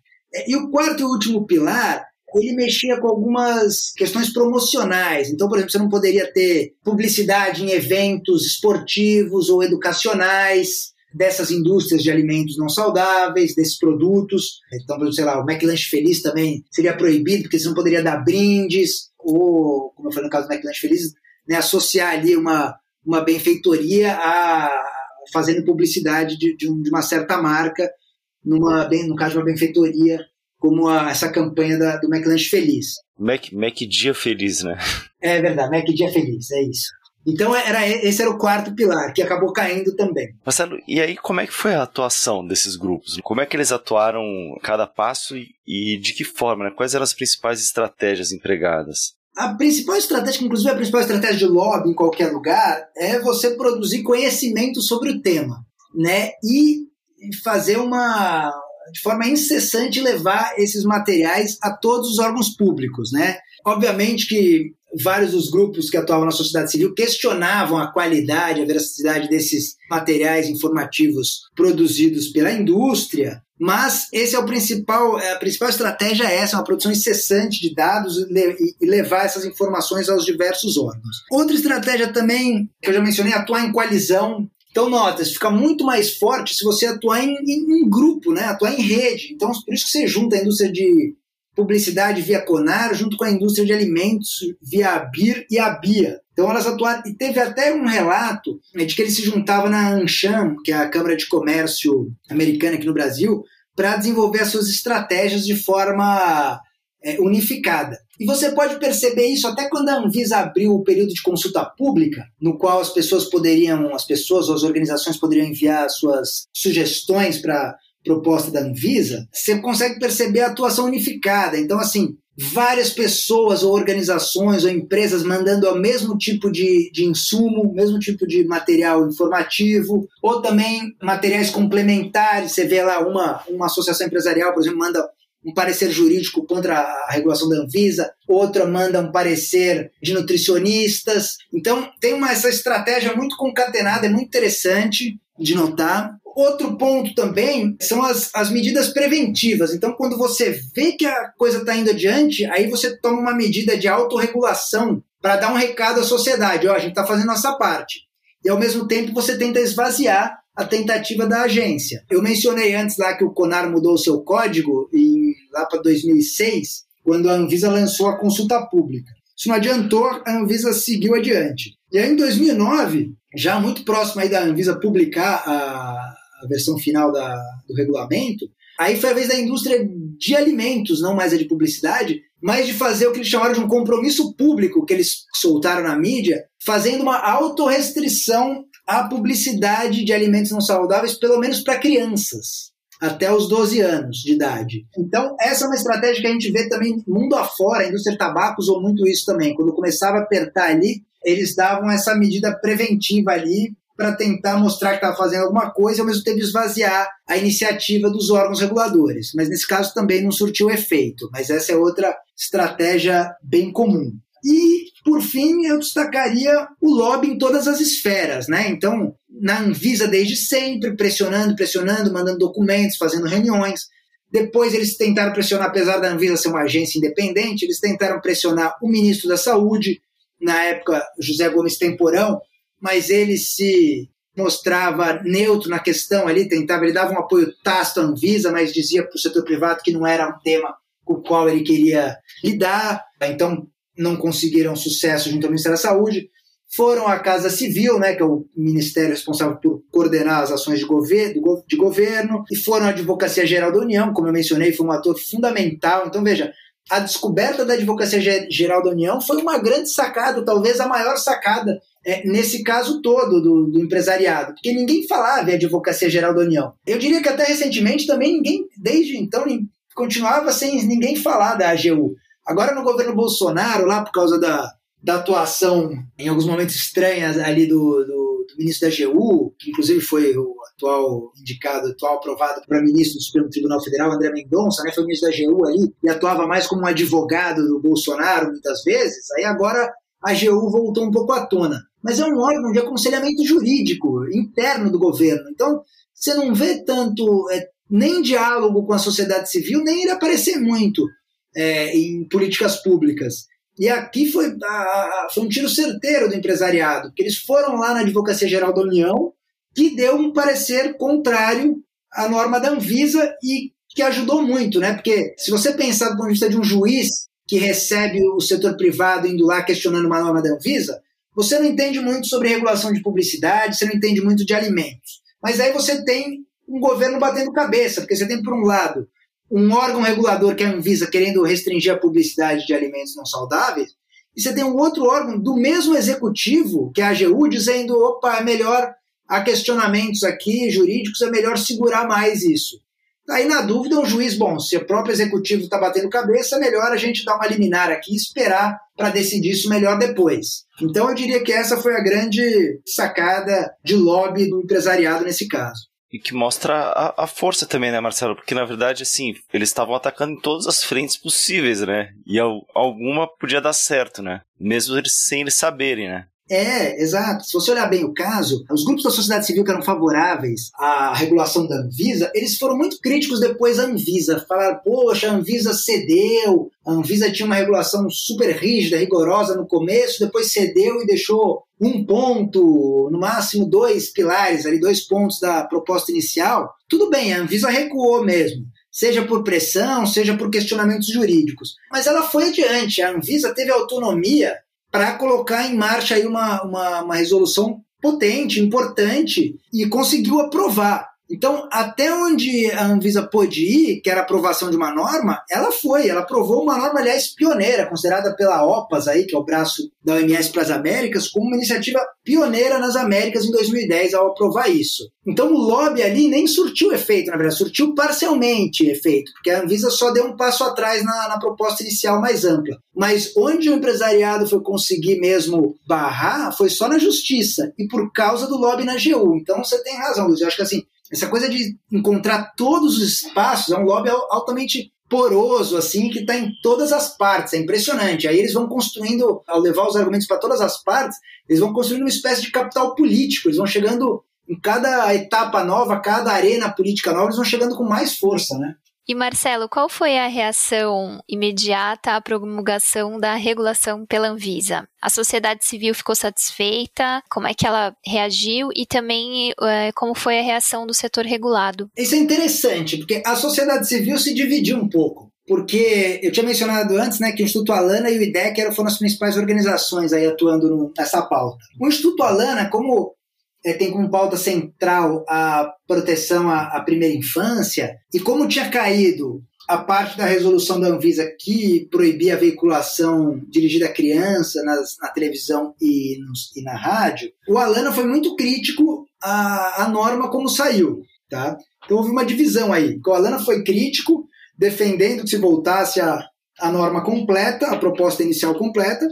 E o quarto e último pilar, ele mexia com algumas questões promocionais. Então, por exemplo, você não poderia ter publicidade em eventos esportivos ou educacionais dessas indústrias de alimentos não saudáveis, desses produtos. Então, sei lá, o McLanche Feliz também seria proibido, porque você não poderia dar brindes, ou, como eu falei no caso do McLanche Feliz, né, associar ali uma, uma benfeitoria a fazendo publicidade de, de, um, de uma certa marca numa, bem, no caso de uma benfeitoria, como a, essa campanha da, do McLanche Feliz. Mac, Mac Dia Feliz, né? É verdade, Mac Dia Feliz, é isso. Então era, esse era o quarto pilar, que acabou caindo também. Marcelo, e aí como é que foi a atuação desses grupos? Como é que eles atuaram cada passo e, e de que forma? Né? Quais eram as principais estratégias empregadas? A principal estratégia, inclusive a principal estratégia de lobby em qualquer lugar, é você produzir conhecimento sobre o tema, né? E fazer uma de forma incessante levar esses materiais a todos os órgãos públicos, né? Obviamente que vários dos grupos que atuavam na sociedade civil questionavam a qualidade, a veracidade desses materiais informativos produzidos pela indústria, mas esse é o principal, a principal estratégia é essa, uma produção incessante de dados e levar essas informações aos diversos órgãos. Outra estratégia também, que eu já mencionei, é atuar em coalizão então, notas, fica muito mais forte se você atuar em, em, em, grupo, né? atuar em rede. Então, por isso que você junta a indústria de publicidade via Conar, junto com a indústria de alimentos via a BIR e a BIA. Então, elas atuaram. E teve até um relato né, de que eles se juntavam na ANCHAM, que é a Câmara de Comércio americana aqui no Brasil, para desenvolver as suas estratégias de forma é, unificada. E você pode perceber isso até quando a Anvisa abriu o período de consulta pública, no qual as pessoas poderiam, as pessoas ou as organizações poderiam enviar suas sugestões para proposta da Anvisa, você consegue perceber a atuação unificada. Então, assim, várias pessoas ou organizações ou empresas mandando o mesmo tipo de, de insumo, mesmo tipo de material informativo, ou também materiais complementares. Você vê lá uma, uma associação empresarial, por exemplo, manda um parecer jurídico contra a regulação da Anvisa, outra manda um parecer de nutricionistas. Então, tem uma, essa estratégia muito concatenada, é muito interessante de notar. Outro ponto também são as, as medidas preventivas. Então, quando você vê que a coisa está indo adiante, aí você toma uma medida de autorregulação para dar um recado à sociedade: ó, a gente está fazendo nossa parte. E, ao mesmo tempo, você tenta esvaziar a tentativa da agência. Eu mencionei antes lá que o Conar mudou o seu código em, lá para 2006, quando a Anvisa lançou a consulta pública. Isso não adiantou, a Anvisa seguiu adiante. E aí, em 2009, já muito próximo aí da Anvisa publicar a, a versão final da, do regulamento, aí foi a vez da indústria de alimentos, não mais a de publicidade, mas de fazer o que eles chamaram de um compromisso público que eles soltaram na mídia, fazendo uma autorrestrição a publicidade de alimentos não saudáveis, pelo menos para crianças, até os 12 anos de idade. Então, essa é uma estratégia que a gente vê também mundo afora, a indústria de tabaco usou muito isso também. Quando começava a apertar ali, eles davam essa medida preventiva ali para tentar mostrar que estava fazendo alguma coisa ao mesmo tempo esvaziar a iniciativa dos órgãos reguladores. Mas nesse caso também não surtiu efeito. Mas essa é outra estratégia bem comum. E, por fim, eu destacaria o lobby em todas as esferas, né? Então, na Anvisa desde sempre, pressionando, pressionando, mandando documentos, fazendo reuniões. Depois eles tentaram pressionar, apesar da Anvisa ser uma agência independente, eles tentaram pressionar o ministro da Saúde, na época José Gomes Temporão, mas ele se mostrava neutro na questão ali, tentava, ele dava um apoio tácito à Anvisa, mas dizia para o setor privado que não era um tema com o qual ele queria lidar. Então, não conseguiram sucesso junto ao Ministério da Saúde. foram à Casa Civil, né, que é o ministério responsável por coordenar as ações de, governo, de governo, e foram à Advocacia Geral da União, como eu mencionei, foi um ator fundamental. Então, veja, a descoberta da Advocacia Geral da União foi uma grande sacada, talvez a maior sacada é, nesse caso todo do, do, empresariado, porque ninguém falava em Advocacia Geral da União. Eu diria que até recentemente também ninguém, desde então, continuava sem ninguém falar da AGU. Agora no governo Bolsonaro, lá por causa da, da atuação em alguns momentos estranhas ali do, do, do ministro da AGU, que inclusive foi o atual indicado, atual aprovado para ministro do Supremo Tribunal Federal, André Mendonça, né, foi ministro da AGU ali, e atuava mais como um advogado do Bolsonaro muitas vezes, aí agora a AGU voltou um pouco à tona. Mas é um órgão de aconselhamento jurídico interno do governo. Então, você não vê tanto é, nem diálogo com a sociedade civil, nem ele aparecer muito é, em políticas públicas. E aqui foi, a, foi um tiro certeiro do empresariado, porque eles foram lá na Advocacia Geral da União, que deu um parecer contrário à norma da Anvisa e que ajudou muito, né? Porque se você pensar do ponto de vista de um juiz que recebe o setor privado indo lá questionando uma norma da Anvisa, você não entende muito sobre regulação de publicidade, você não entende muito de alimentos. Mas aí você tem um governo batendo cabeça, porque você tem, por um lado, um órgão regulador que é a Anvisa querendo restringir a publicidade de alimentos não saudáveis, e você tem um outro órgão do mesmo executivo, que é a AGU, dizendo: opa, é melhor, há questionamentos aqui jurídicos, é melhor segurar mais isso. Aí, na dúvida, o juiz, bom, se o próprio executivo está batendo cabeça, é melhor a gente dar uma liminar aqui e esperar para decidir isso melhor depois. Então, eu diria que essa foi a grande sacada de lobby do empresariado nesse caso. E que mostra a, a, força também, né, Marcelo? Porque na verdade, assim, eles estavam atacando em todas as frentes possíveis, né? E alguma podia dar certo, né? Mesmo eles, sem eles saberem, né? É, exato. Se você olhar bem o caso, os grupos da sociedade civil que eram favoráveis à regulação da Anvisa, eles foram muito críticos depois da Anvisa. Falaram, poxa, a Anvisa cedeu, a Anvisa tinha uma regulação super rígida, rigorosa no começo, depois cedeu e deixou um ponto, no máximo dois pilares, ali, dois pontos da proposta inicial. Tudo bem, a Anvisa recuou mesmo seja por pressão, seja por questionamentos jurídicos. Mas ela foi adiante. A Anvisa teve autonomia para colocar em marcha aí uma, uma, uma resolução potente, importante, e conseguiu aprovar. Então, até onde a Anvisa pôde ir, que era a aprovação de uma norma, ela foi. Ela aprovou uma norma, aliás, pioneira, considerada pela OPAS, aí, que é o braço da OMS para as Américas, como uma iniciativa pioneira nas Américas em 2010 ao aprovar isso. Então, o lobby ali nem surtiu efeito, na verdade, surtiu parcialmente efeito, porque a Anvisa só deu um passo atrás na, na proposta inicial mais ampla. Mas onde o empresariado foi conseguir mesmo barrar foi só na justiça e por causa do lobby na GU. Então, você tem razão, Luiz. Eu acho que assim essa coisa de encontrar todos os espaços é um lobby altamente poroso, assim, que está em todas as partes. É impressionante. Aí eles vão construindo, ao levar os argumentos para todas as partes, eles vão construindo uma espécie de capital político. Eles vão chegando em cada etapa nova, cada arena política nova, eles vão chegando com mais força, né? E Marcelo, qual foi a reação imediata à promulgação da regulação pela Anvisa? A sociedade civil ficou satisfeita? Como é que ela reagiu? E também é, como foi a reação do setor regulado? Isso é interessante, porque a sociedade civil se dividiu um pouco porque eu tinha mencionado antes né, que o Instituto Alana e o IDEC foram as principais organizações aí atuando nessa pauta. O Instituto Alana, como é, tem como pauta central a proteção à, à, primeira infância, e como tinha caído a parte da resolução da Anvisa que proibia a veiculação dirigida a criança nas, na televisão e, nos, e, na rádio, o Alana foi muito crítico à, à norma como saiu. Tá? Então houve uma divisão aí. O Alana foi crítico, defendendo que se voltasse a, a norma completa, a proposta inicial completa,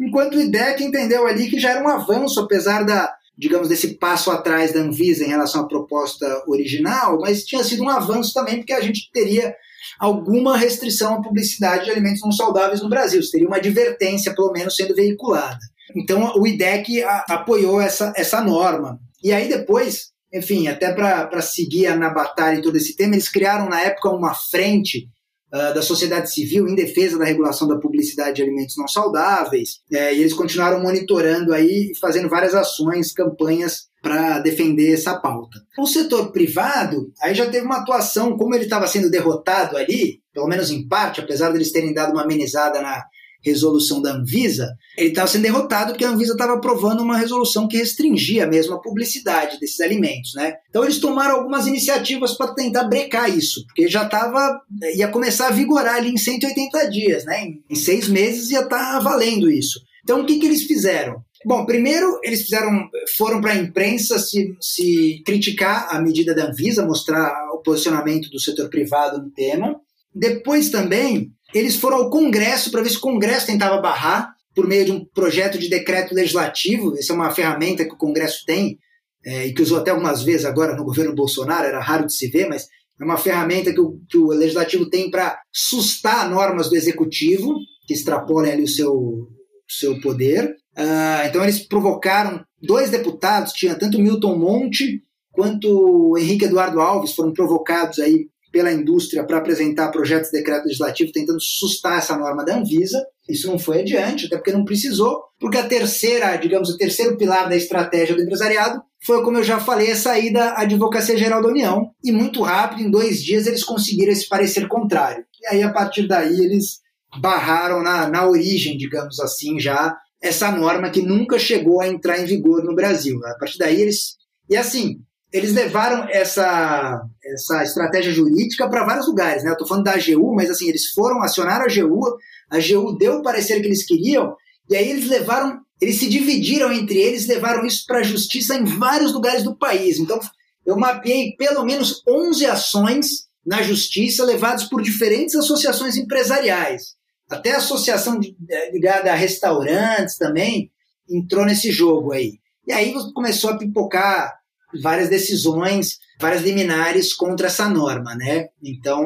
enquanto o IDEC entendeu ali que já era um avanço, apesar da, digamos, desse passo atrás da Anvisa em relação à proposta original, mas tinha sido um avanço também, porque a gente teria alguma restrição à publicidade de alimentos não saudáveis no Brasil, teria uma advertência, pelo menos, sendo veiculada. Então, o IDEC apoiou essa, essa norma. E aí, depois, enfim, até para seguir na batalha e todo esse tema, eles criaram, na época, uma frente uh, da sociedade civil em defesa da regulação da publicidade de alimentos não saudáveis. É, e eles continuaram monitorando aí, fazendo várias ações, campanhas para defender essa pauta. O setor privado aí já teve uma atuação, como ele estava sendo derrotado ali, pelo menos em parte, apesar deles terem dado uma amenizada na resolução da Anvisa, ele estava sendo derrotado porque a Anvisa estava aprovando uma resolução que restringia mesmo a publicidade desses alimentos, né? Então eles tomaram algumas iniciativas para tentar brecar isso, porque já estava ia começar a vigorar ali em 180 dias, né? Em seis meses ia estar tá valendo isso. Então o que, que eles fizeram? Bom, primeiro eles fizeram, foram para a imprensa se, se criticar a medida da Anvisa, mostrar o posicionamento do setor privado no tema. Depois também eles foram ao Congresso para ver se o Congresso tentava barrar por meio de um projeto de decreto legislativo. Essa é uma ferramenta que o Congresso tem é, e que usou até algumas vezes agora no governo Bolsonaro, era raro de se ver, mas é uma ferramenta que o, que o legislativo tem para sustar normas do executivo que extrapolem ali o seu, seu poder. Uh, então eles provocaram dois deputados, tinha tanto Milton Monte quanto Henrique Eduardo Alves, foram provocados aí pela indústria para apresentar projetos de decreto legislativo tentando sustar essa norma da Anvisa. Isso não foi adiante, até porque não precisou, porque a terceira, digamos, o terceiro pilar da estratégia do empresariado foi, como eu já falei, a saída à Advocacia Geral da União. E muito rápido, em dois dias, eles conseguiram esse parecer contrário. E aí, a partir daí, eles barraram na, na origem, digamos assim, já essa norma que nunca chegou a entrar em vigor no Brasil. A partir daí, eles. E assim, eles levaram essa, essa estratégia jurídica para vários lugares. Né? Eu estou falando da AGU, mas assim, eles foram, acionar a AGU, a AGU deu o parecer que eles queriam, e aí eles levaram, eles se dividiram entre eles, levaram isso para a justiça em vários lugares do país. Então, eu mapeei pelo menos 11 ações na justiça levadas por diferentes associações empresariais. Até a associação eh, ligada a restaurantes também entrou nesse jogo aí. E aí começou a pipocar várias decisões, várias liminares contra essa norma, né? Então,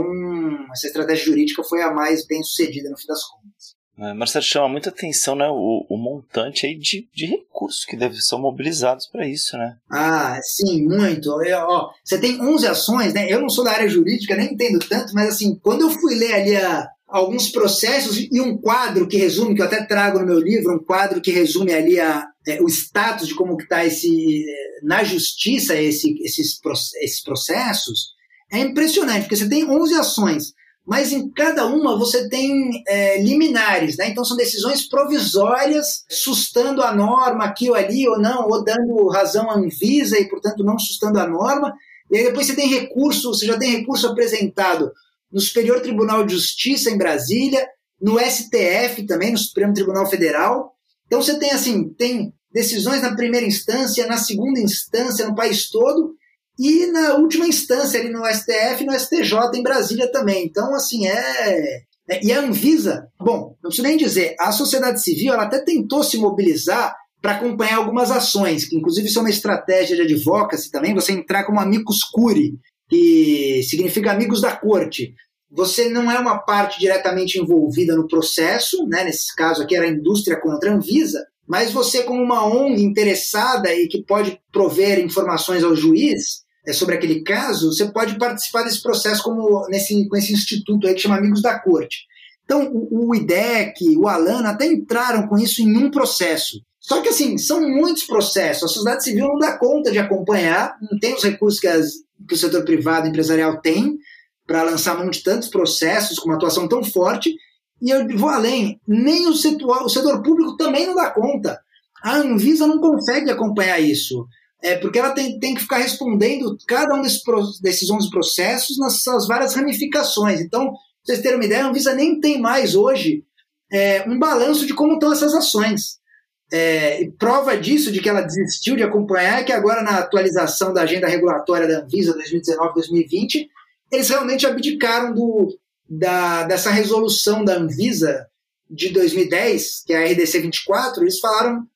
essa estratégia jurídica foi a mais bem sucedida no fim das contas. É, Marcelo, chama muita atenção né, o, o montante aí de, de recursos que devem ser mobilizados para isso, né? Ah, sim, muito. Eu, ó, você tem 11 ações, né? Eu não sou da área jurídica, nem entendo tanto, mas assim, quando eu fui ler ali a, alguns processos e um quadro que resume, que eu até trago no meu livro, um quadro que resume ali a, é, o status de como está esse na justiça esse, esses, esses processos, é impressionante, porque você tem 11 ações, mas em cada uma você tem é, liminares, né? então são decisões provisórias, sustando a norma aqui ou ali ou não, ou dando razão à Anvisa e, portanto, não sustando a norma, e aí depois você tem recurso, você já tem recurso apresentado no Superior Tribunal de Justiça em Brasília, no STF também, no Supremo Tribunal Federal. Então você tem assim, tem decisões na primeira instância, na segunda instância, no país todo, e na última instância ali no STF no STJ em Brasília também. Então, assim, é, é. E a Anvisa, bom, não preciso nem dizer, a sociedade civil ela até tentou se mobilizar para acompanhar algumas ações, que inclusive isso é uma estratégia de advocacy também, você entrar como amicus curi, que significa amigos da corte. Você não é uma parte diretamente envolvida no processo, né? nesse caso aqui era a indústria contra a Anvisa, mas você, como uma ONG interessada e que pode prover informações ao juiz é, sobre aquele caso, você pode participar desse processo como nesse, com esse instituto aí que chama Amigos da Corte. Então, o, o IDEC, o Alana até entraram com isso em um processo. Só que, assim, são muitos processos. A sociedade civil não dá conta de acompanhar, não tem os recursos que, as, que o setor privado empresarial tem para lançar mão de tantos processos com uma atuação tão forte e eu vou além, nem o setor, o setor público também não dá conta. A Anvisa não consegue acompanhar isso. É porque ela tem, tem que ficar respondendo cada um desses, desses 11 processos nas suas várias ramificações. Então, pra vocês terem uma ideia, a Anvisa nem tem mais hoje é, um balanço de como estão essas ações. É, e prova disso, de que ela desistiu de acompanhar, é que agora na atualização da agenda regulatória da Anvisa 2019-2020, eles realmente abdicaram do, da, dessa resolução da Anvisa de 2010, que é a RDC 24, eles falaram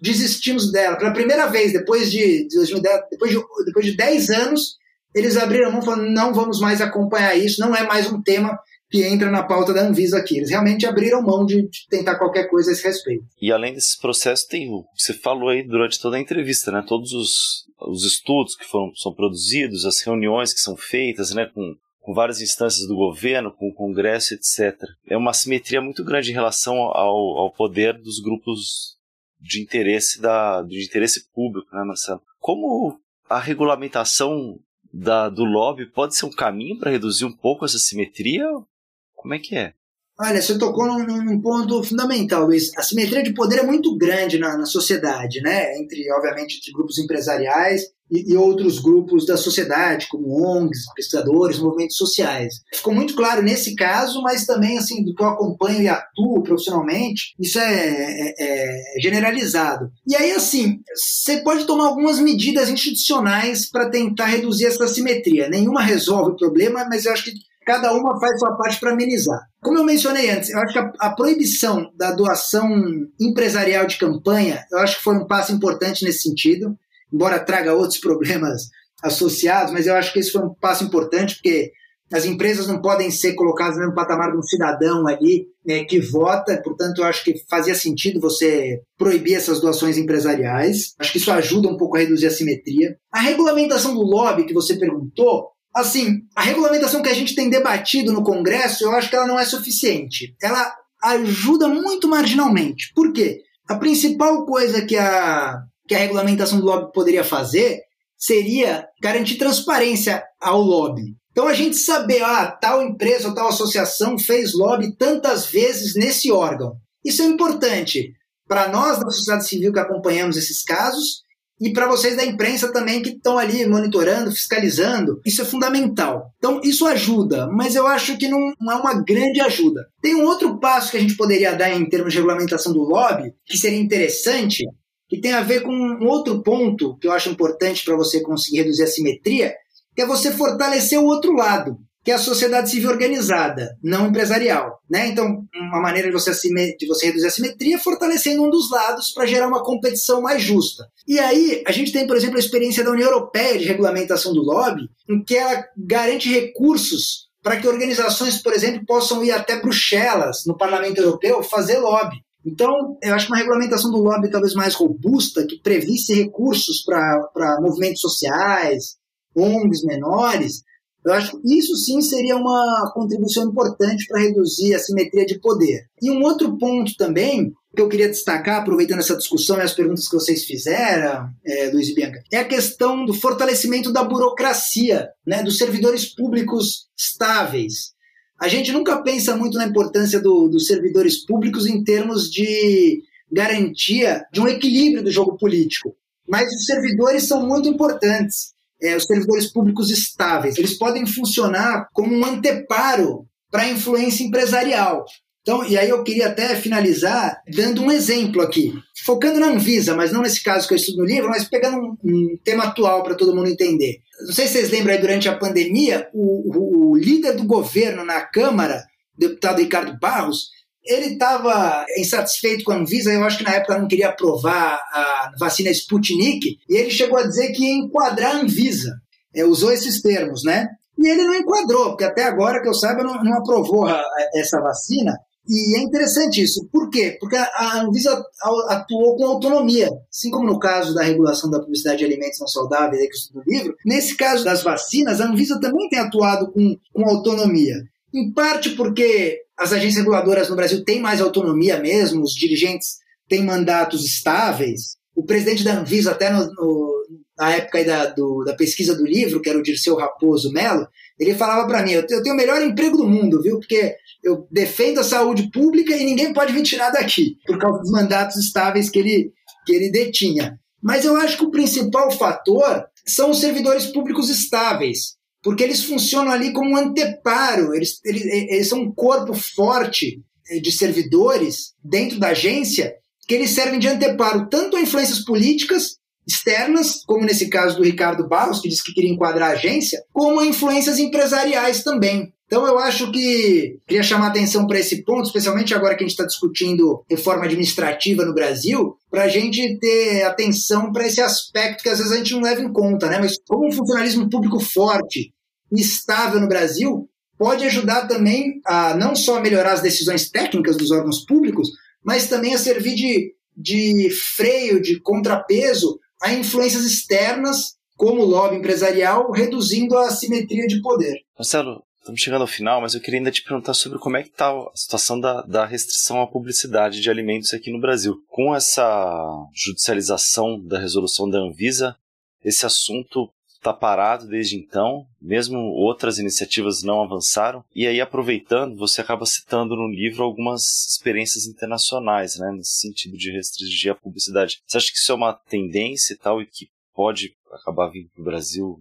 desistimos dela. Pela primeira vez, depois de, de 2010, depois de, depois de 10 anos, eles abriram a mão falaram, não vamos mais acompanhar isso, não é mais um tema que entra na pauta da Anvisa aqui. Eles realmente abriram mão de, de tentar qualquer coisa a esse respeito. E além desses processos, tem o você falou aí durante toda a entrevista, né? Todos os, os estudos que foram, são produzidos, as reuniões que são feitas, né? Com com várias instâncias do governo, com o Congresso, etc. É uma simetria muito grande em relação ao, ao poder dos grupos de interesse da, de interesse público, né, Marcelo? Como a regulamentação da, do lobby pode ser um caminho para reduzir um pouco essa simetria? Como é que é? Olha, você tocou num, num, ponto fundamental, Luiz. A simetria de poder é muito grande na, na sociedade, né? Entre, obviamente, entre grupos empresariais e, e, outros grupos da sociedade, como ONGs, pesquisadores, movimentos sociais. Ficou muito claro nesse caso, mas também, assim, do que eu acompanho e atuo profissionalmente, isso é, é, é generalizado. E aí, assim, você pode tomar algumas medidas institucionais para tentar reduzir essa simetria. Nenhuma resolve o problema, mas eu acho que cada uma faz sua parte para amenizar. Como eu mencionei antes, eu acho que a, a, proibição da doação empresarial de campanha, eu acho que foi um passo importante nesse sentido, embora traga outros problemas associados, mas eu acho que esse foi um passo importante, porque as empresas não podem ser colocadas no mesmo patamar de um cidadão ali né, que vota, portanto, eu acho que fazia sentido você proibir essas doações empresariais. Acho que isso ajuda um pouco a reduzir a simetria. A regulamentação do lobby que você perguntou, assim, a regulamentação que a gente tem debatido no Congresso, eu acho que ela não é suficiente. Ela ajuda muito marginalmente. Por quê? A principal coisa que a, que a regulamentação do lobby poderia fazer seria garantir transparência ao lobby. Então a gente saber, ah, tal empresa ou tal associação fez lobby tantas vezes nesse órgão. Isso é importante para nós da sociedade civil que acompanhamos esses casos e para vocês da imprensa também que estão ali monitorando, fiscalizando. Isso é fundamental. Então, isso ajuda, mas eu acho que não, não, é uma grande ajuda. Tem um outro passo que a gente poderia dar em termos de regulamentação do lobby, que seria interessante, que tem a ver com um outro ponto que eu acho importante para você conseguir reduzir a simetria, que é você fortalecer o outro lado que é a sociedade civil organizada, não empresarial. Né? Então, uma maneira de você, de você reduzir a simetria é fortalecendo um dos lados para gerar uma competição mais justa. E aí, a gente tem, por exemplo, a experiência da União Europeia de regulamentação do lobby, em que ela garante recursos para que organizações, por exemplo, possam ir até Bruxelas, no Parlamento Europeu, fazer lobby. Então, eu acho que uma regulamentação do lobby talvez mais robusta, que previsse recursos para movimentos sociais, ONGs menores, eu acho que isso sim seria uma contribuição importante para reduzir a simetria de poder. E um outro ponto também que eu queria destacar, aproveitando essa discussão e as perguntas que vocês fizeram, é, Luiz e Bianca, é a questão do fortalecimento da burocracia, né, dos servidores públicos estáveis. A gente nunca pensa muito na importância do, dos servidores públicos em termos de garantia de um equilíbrio do jogo político. Mas os servidores são muito importantes é, os servidores públicos estáveis. Eles podem funcionar como um anteparo para a influência empresarial. Então, e aí eu queria até finalizar dando um exemplo aqui, focando na Anvisa, mas não nesse caso que eu estudo no livro, mas pegando um, um tema atual para todo mundo entender. Não sei se vocês lembram aí, durante a pandemia, o, o líder do governo na Câmara, o deputado Ricardo Barros, ele estava insatisfeito com a Anvisa, eu acho que na época não queria aprovar a vacina Sputnik, e ele chegou a dizer que ia enquadrar a Anvisa. É, usou esses termos, né? E ele não enquadrou, porque até agora, que eu saiba, não, não aprovou a, essa vacina. E é interessante isso. Por quê? Porque a Anvisa atuou com autonomia, assim como no caso da regulação da publicidade de alimentos não saudáveis, que eu estudo no livro. Nesse caso das vacinas, a Anvisa também tem atuado com, com autonomia. Em parte porque as agências reguladoras no Brasil têm mais autonomia mesmo, os dirigentes têm mandatos estáveis. O presidente da Anvisa, até no, no, na época da, do, da pesquisa do livro, que era o Dirceu Raposo Melo, ele falava para mim: eu tenho o melhor emprego do mundo, viu? Porque eu defendo a saúde pública e ninguém pode me tirar daqui, por causa dos mandatos estáveis que ele, que ele detinha. Mas eu acho que o principal fator são os servidores públicos estáveis porque eles funcionam ali como um anteparo, eles, eles, eles são um corpo forte eh, de servidores dentro da agência que eles servem de anteparo tanto a influências políticas externas, como nesse caso do Ricardo Barros, que disse que queria enquadrar a agência, como a influências empresariais também. Então eu acho que queria chamar atenção para esse ponto, especialmente agora que a gente está discutindo reforma administrativa no Brasil, para a gente ter atenção para esse aspecto que às vezes a gente não leva em conta, né? Mas como um funcionalismo público forte, estável no Brasil pode ajudar também a não só melhorar as decisões técnicas dos órgãos públicos, mas também a servir de, de freio, de contrapeso a influências externas, como o lobby empresarial, reduzindo a assimetria de poder. Marcelo, estamos chegando ao final, mas eu queria ainda te perguntar sobre como é que está a situação da, da restrição à publicidade de alimentos aqui no Brasil. Com essa judicialização da resolução da Anvisa, esse assunto está parado desde então, mesmo outras iniciativas não avançaram. E aí, aproveitando, você acaba citando no livro algumas experiências internacionais, né, nesse sentido de restringir a publicidade. Você acha que isso é uma tendência e tal, e que pode acabar vindo para o Brasil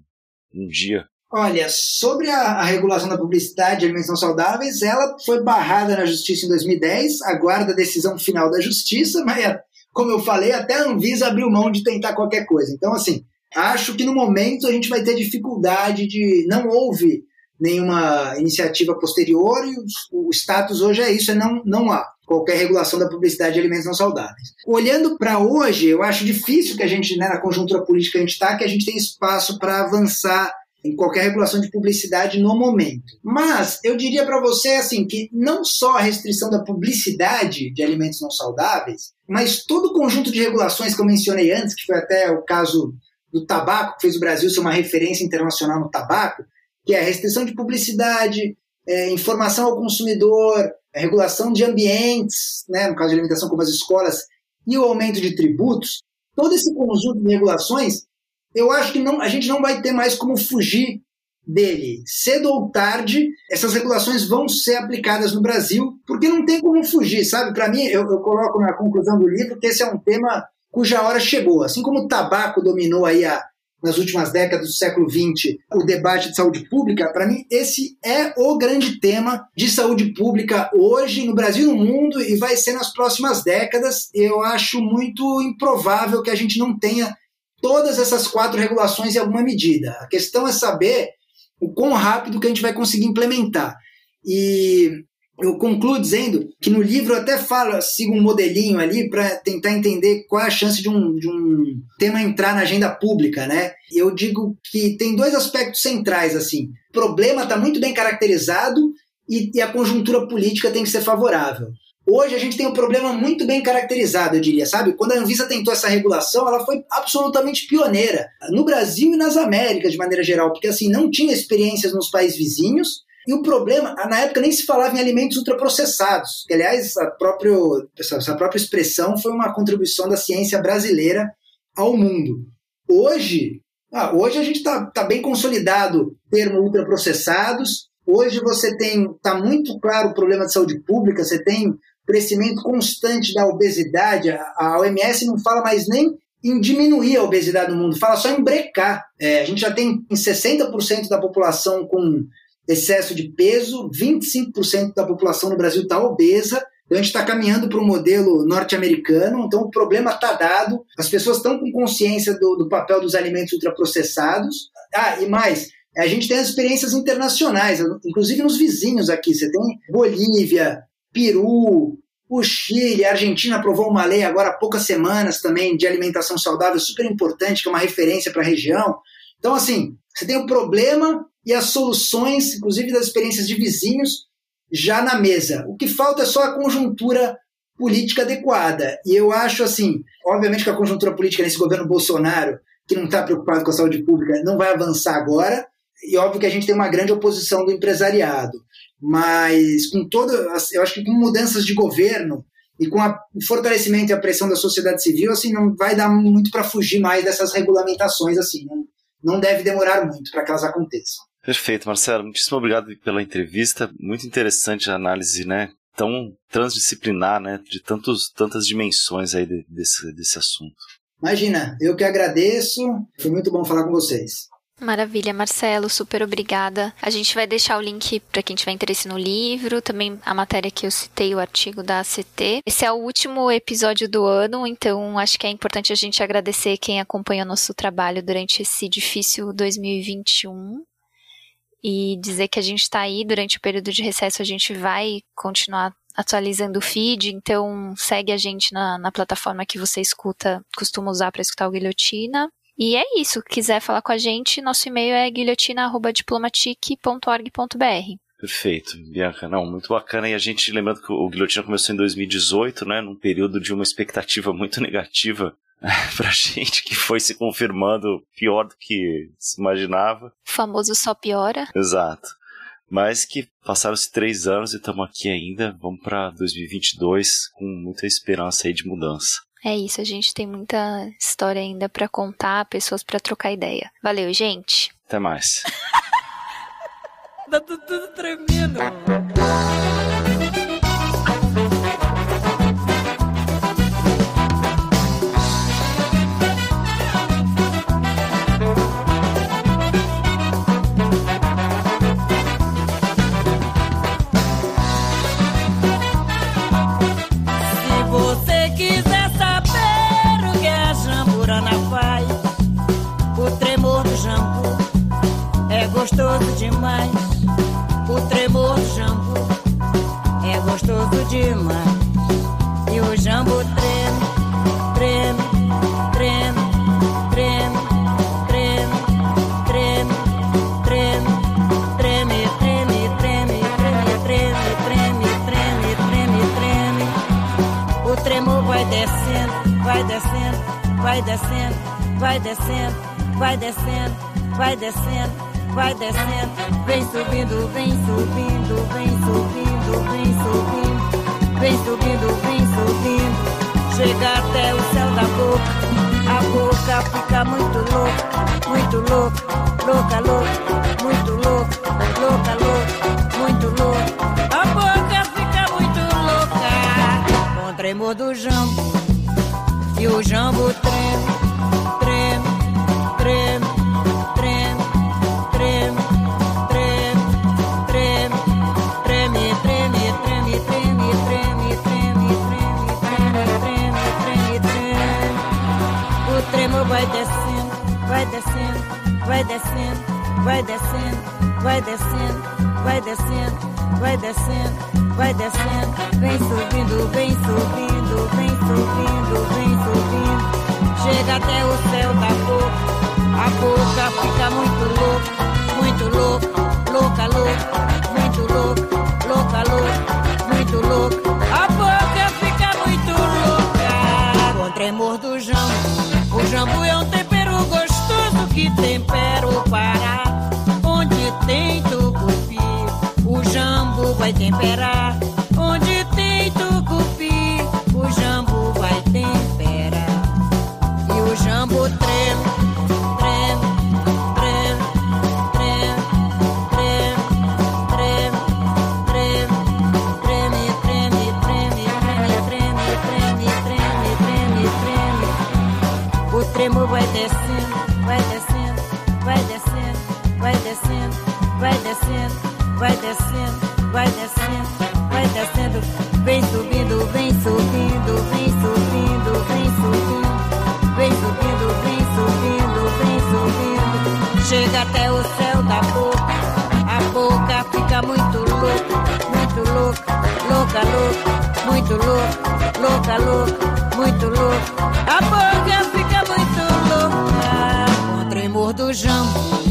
um dia? Olha, sobre a, a, regulação da publicidade de alimentos não saudáveis, ela foi barrada na justiça em 2010, aguarda a decisão final da justiça, mas, como eu falei, até a Anvisa abriu mão de tentar qualquer coisa. Então, assim, Acho que no momento a gente vai ter dificuldade de. Não houve nenhuma iniciativa posterior e o, o status hoje é isso: é não, não há qualquer regulação da publicidade de alimentos não saudáveis. Olhando para hoje, eu acho difícil que a gente, né, na conjuntura política que a gente está, que a gente tenha espaço para avançar em qualquer regulação de publicidade no momento. Mas eu diria para você assim que não só a restrição da publicidade de alimentos não saudáveis, mas todo o conjunto de regulações que eu mencionei antes, que foi até o caso do tabaco, que fez o Brasil ser uma referência internacional no tabaco, que é a restrição de publicidade, é, informação ao consumidor, regulação de ambientes, né, no caso de alimentação como as escolas, e o aumento de tributos, todo esse conjunto de regulações, eu acho que não, a gente não vai ter mais como fugir dele. Cedo ou tarde, essas regulações vão ser aplicadas no Brasil, porque não tem como fugir, sabe? Para mim, eu, eu, coloco na conclusão do livro que esse é um tema cuja hora chegou. Assim como o tabaco dominou aí a, nas últimas décadas do século XX o debate de saúde pública, para mim esse é o grande tema de saúde pública hoje no Brasil e no mundo e vai ser nas próximas décadas. Eu acho muito improvável que a gente não tenha todas essas quatro regulações em alguma medida. A questão é saber o quão rápido que a gente vai conseguir implementar. E eu concluo dizendo que no livro eu até falo, sigo um modelinho ali para tentar entender qual é a chance de um, de um tema entrar na agenda pública, né? Eu digo que tem dois aspectos centrais, assim. O problema está muito bem caracterizado e, e a conjuntura política tem que ser favorável. Hoje a gente tem um problema muito bem caracterizado, eu diria, sabe? Quando a Anvisa tentou essa regulação, ela foi absolutamente pioneira no Brasil e nas Américas de maneira geral, porque assim não tinha experiências nos países vizinhos e o problema, na época nem se falava em alimentos ultraprocessados, aliás a, próprio, essa própria expressão foi uma contribuição da ciência brasileira ao mundo. Hoje, ah, hoje a gente está tá bem consolidado o termo ultraprocessados, hoje você tem, está muito claro o problema de saúde pública, você tem crescimento constante da obesidade, a OMS não fala mais nem em diminuir a obesidade no mundo, fala só em brecar. É, a gente já tem 60% da população com excesso de peso, 25% da população no Brasil está obesa, então a gente está caminhando para um modelo norte-americano, então o problema está dado, as pessoas estão com consciência do, do, papel dos alimentos ultraprocessados. Ah, e mais, a gente tem as experiências internacionais, inclusive nos vizinhos aqui, você tem Bolívia, Peru, o Chile, a Argentina aprovou uma lei agora há poucas semanas também de alimentação saudável, super importante, que é uma referência para a região. Então, assim, você tem o problema e as soluções, inclusive das experiências de vizinhos, já na mesa. O que falta é só a conjuntura política adequada. E eu acho assim, obviamente que a conjuntura política nesse governo Bolsonaro, que não está preocupado com a saúde pública, não vai avançar agora. E óbvio que a gente tem uma grande oposição do empresariado. Mas com toda, eu acho que com mudanças de governo e com a, o fortalecimento e a pressão da sociedade civil, assim, não vai dar muito para fugir mais dessas regulamentações assim. Não, não deve demorar muito para que elas aconteçam. Perfeito, Marcelo. Muitíssimo obrigado pela entrevista. Muito interessante a análise, né? Tão transdisciplinar, né? De tantos, tantas dimensões aí desse, desse assunto. Imagina, eu que agradeço. Foi muito bom falar com vocês. Maravilha, Marcelo, super obrigada. A gente vai deixar o link para quem tiver interesse no livro, também a matéria que eu citei, o artigo da ACT. Esse é o último episódio do ano, então acho que é importante a gente agradecer quem acompanha nosso trabalho durante esse difícil 2021 e dizer que a gente está aí durante o período de recesso, a gente vai continuar atualizando o feed, então segue a gente na, na plataforma que você escuta, costuma usar para escutar o Guilhotina. E é isso, quiser falar com a gente, nosso e-mail é guilhotina.diplomatic.org.br. Perfeito, Bianca. Não, muito bacana. E a gente, lembrando que o Guilhotina começou em 2018, né, num período de uma expectativa muito <laughs> negativa <laughs> pra gente que foi se confirmando pior do que se imaginava. O famoso só piora. Exato. Mas que passaram-se três anos e estamos aqui ainda. Vamos para 2022 com muita esperança aí de mudança. É isso, a gente tem muita história ainda para contar, pessoas para trocar ideia. Valeu, gente. Até mais. <laughs> tá tudo tremendo. vai temperar. vai descendo, vai descendo, vem subindo, vem subindo, vem subindo, vem subindo, vem subindo, vem subindo, vem subindo, chega até o céu da boca, a boca fica muito louca, muito louca, louca, louca, muito louca, louca, louca, muito louca, a boca fica muito louca, com tremor do jambo.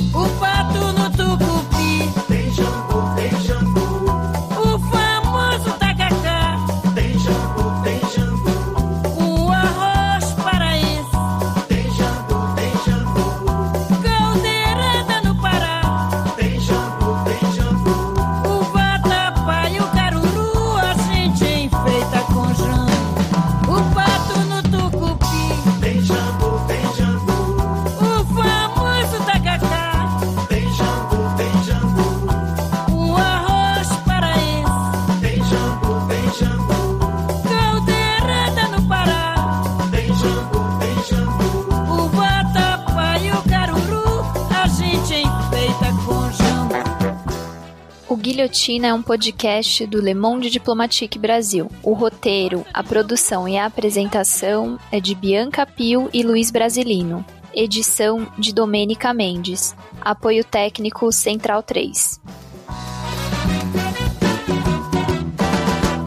Guilhotina é um podcast do Le Monde Diplomatique Brasil. O roteiro, a produção e a apresentação é de Bianca Pio e Luiz Brasilino. Edição de Domênica Mendes. Apoio técnico Central 3.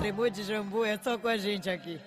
Tremor de jambu é só com a gente aqui.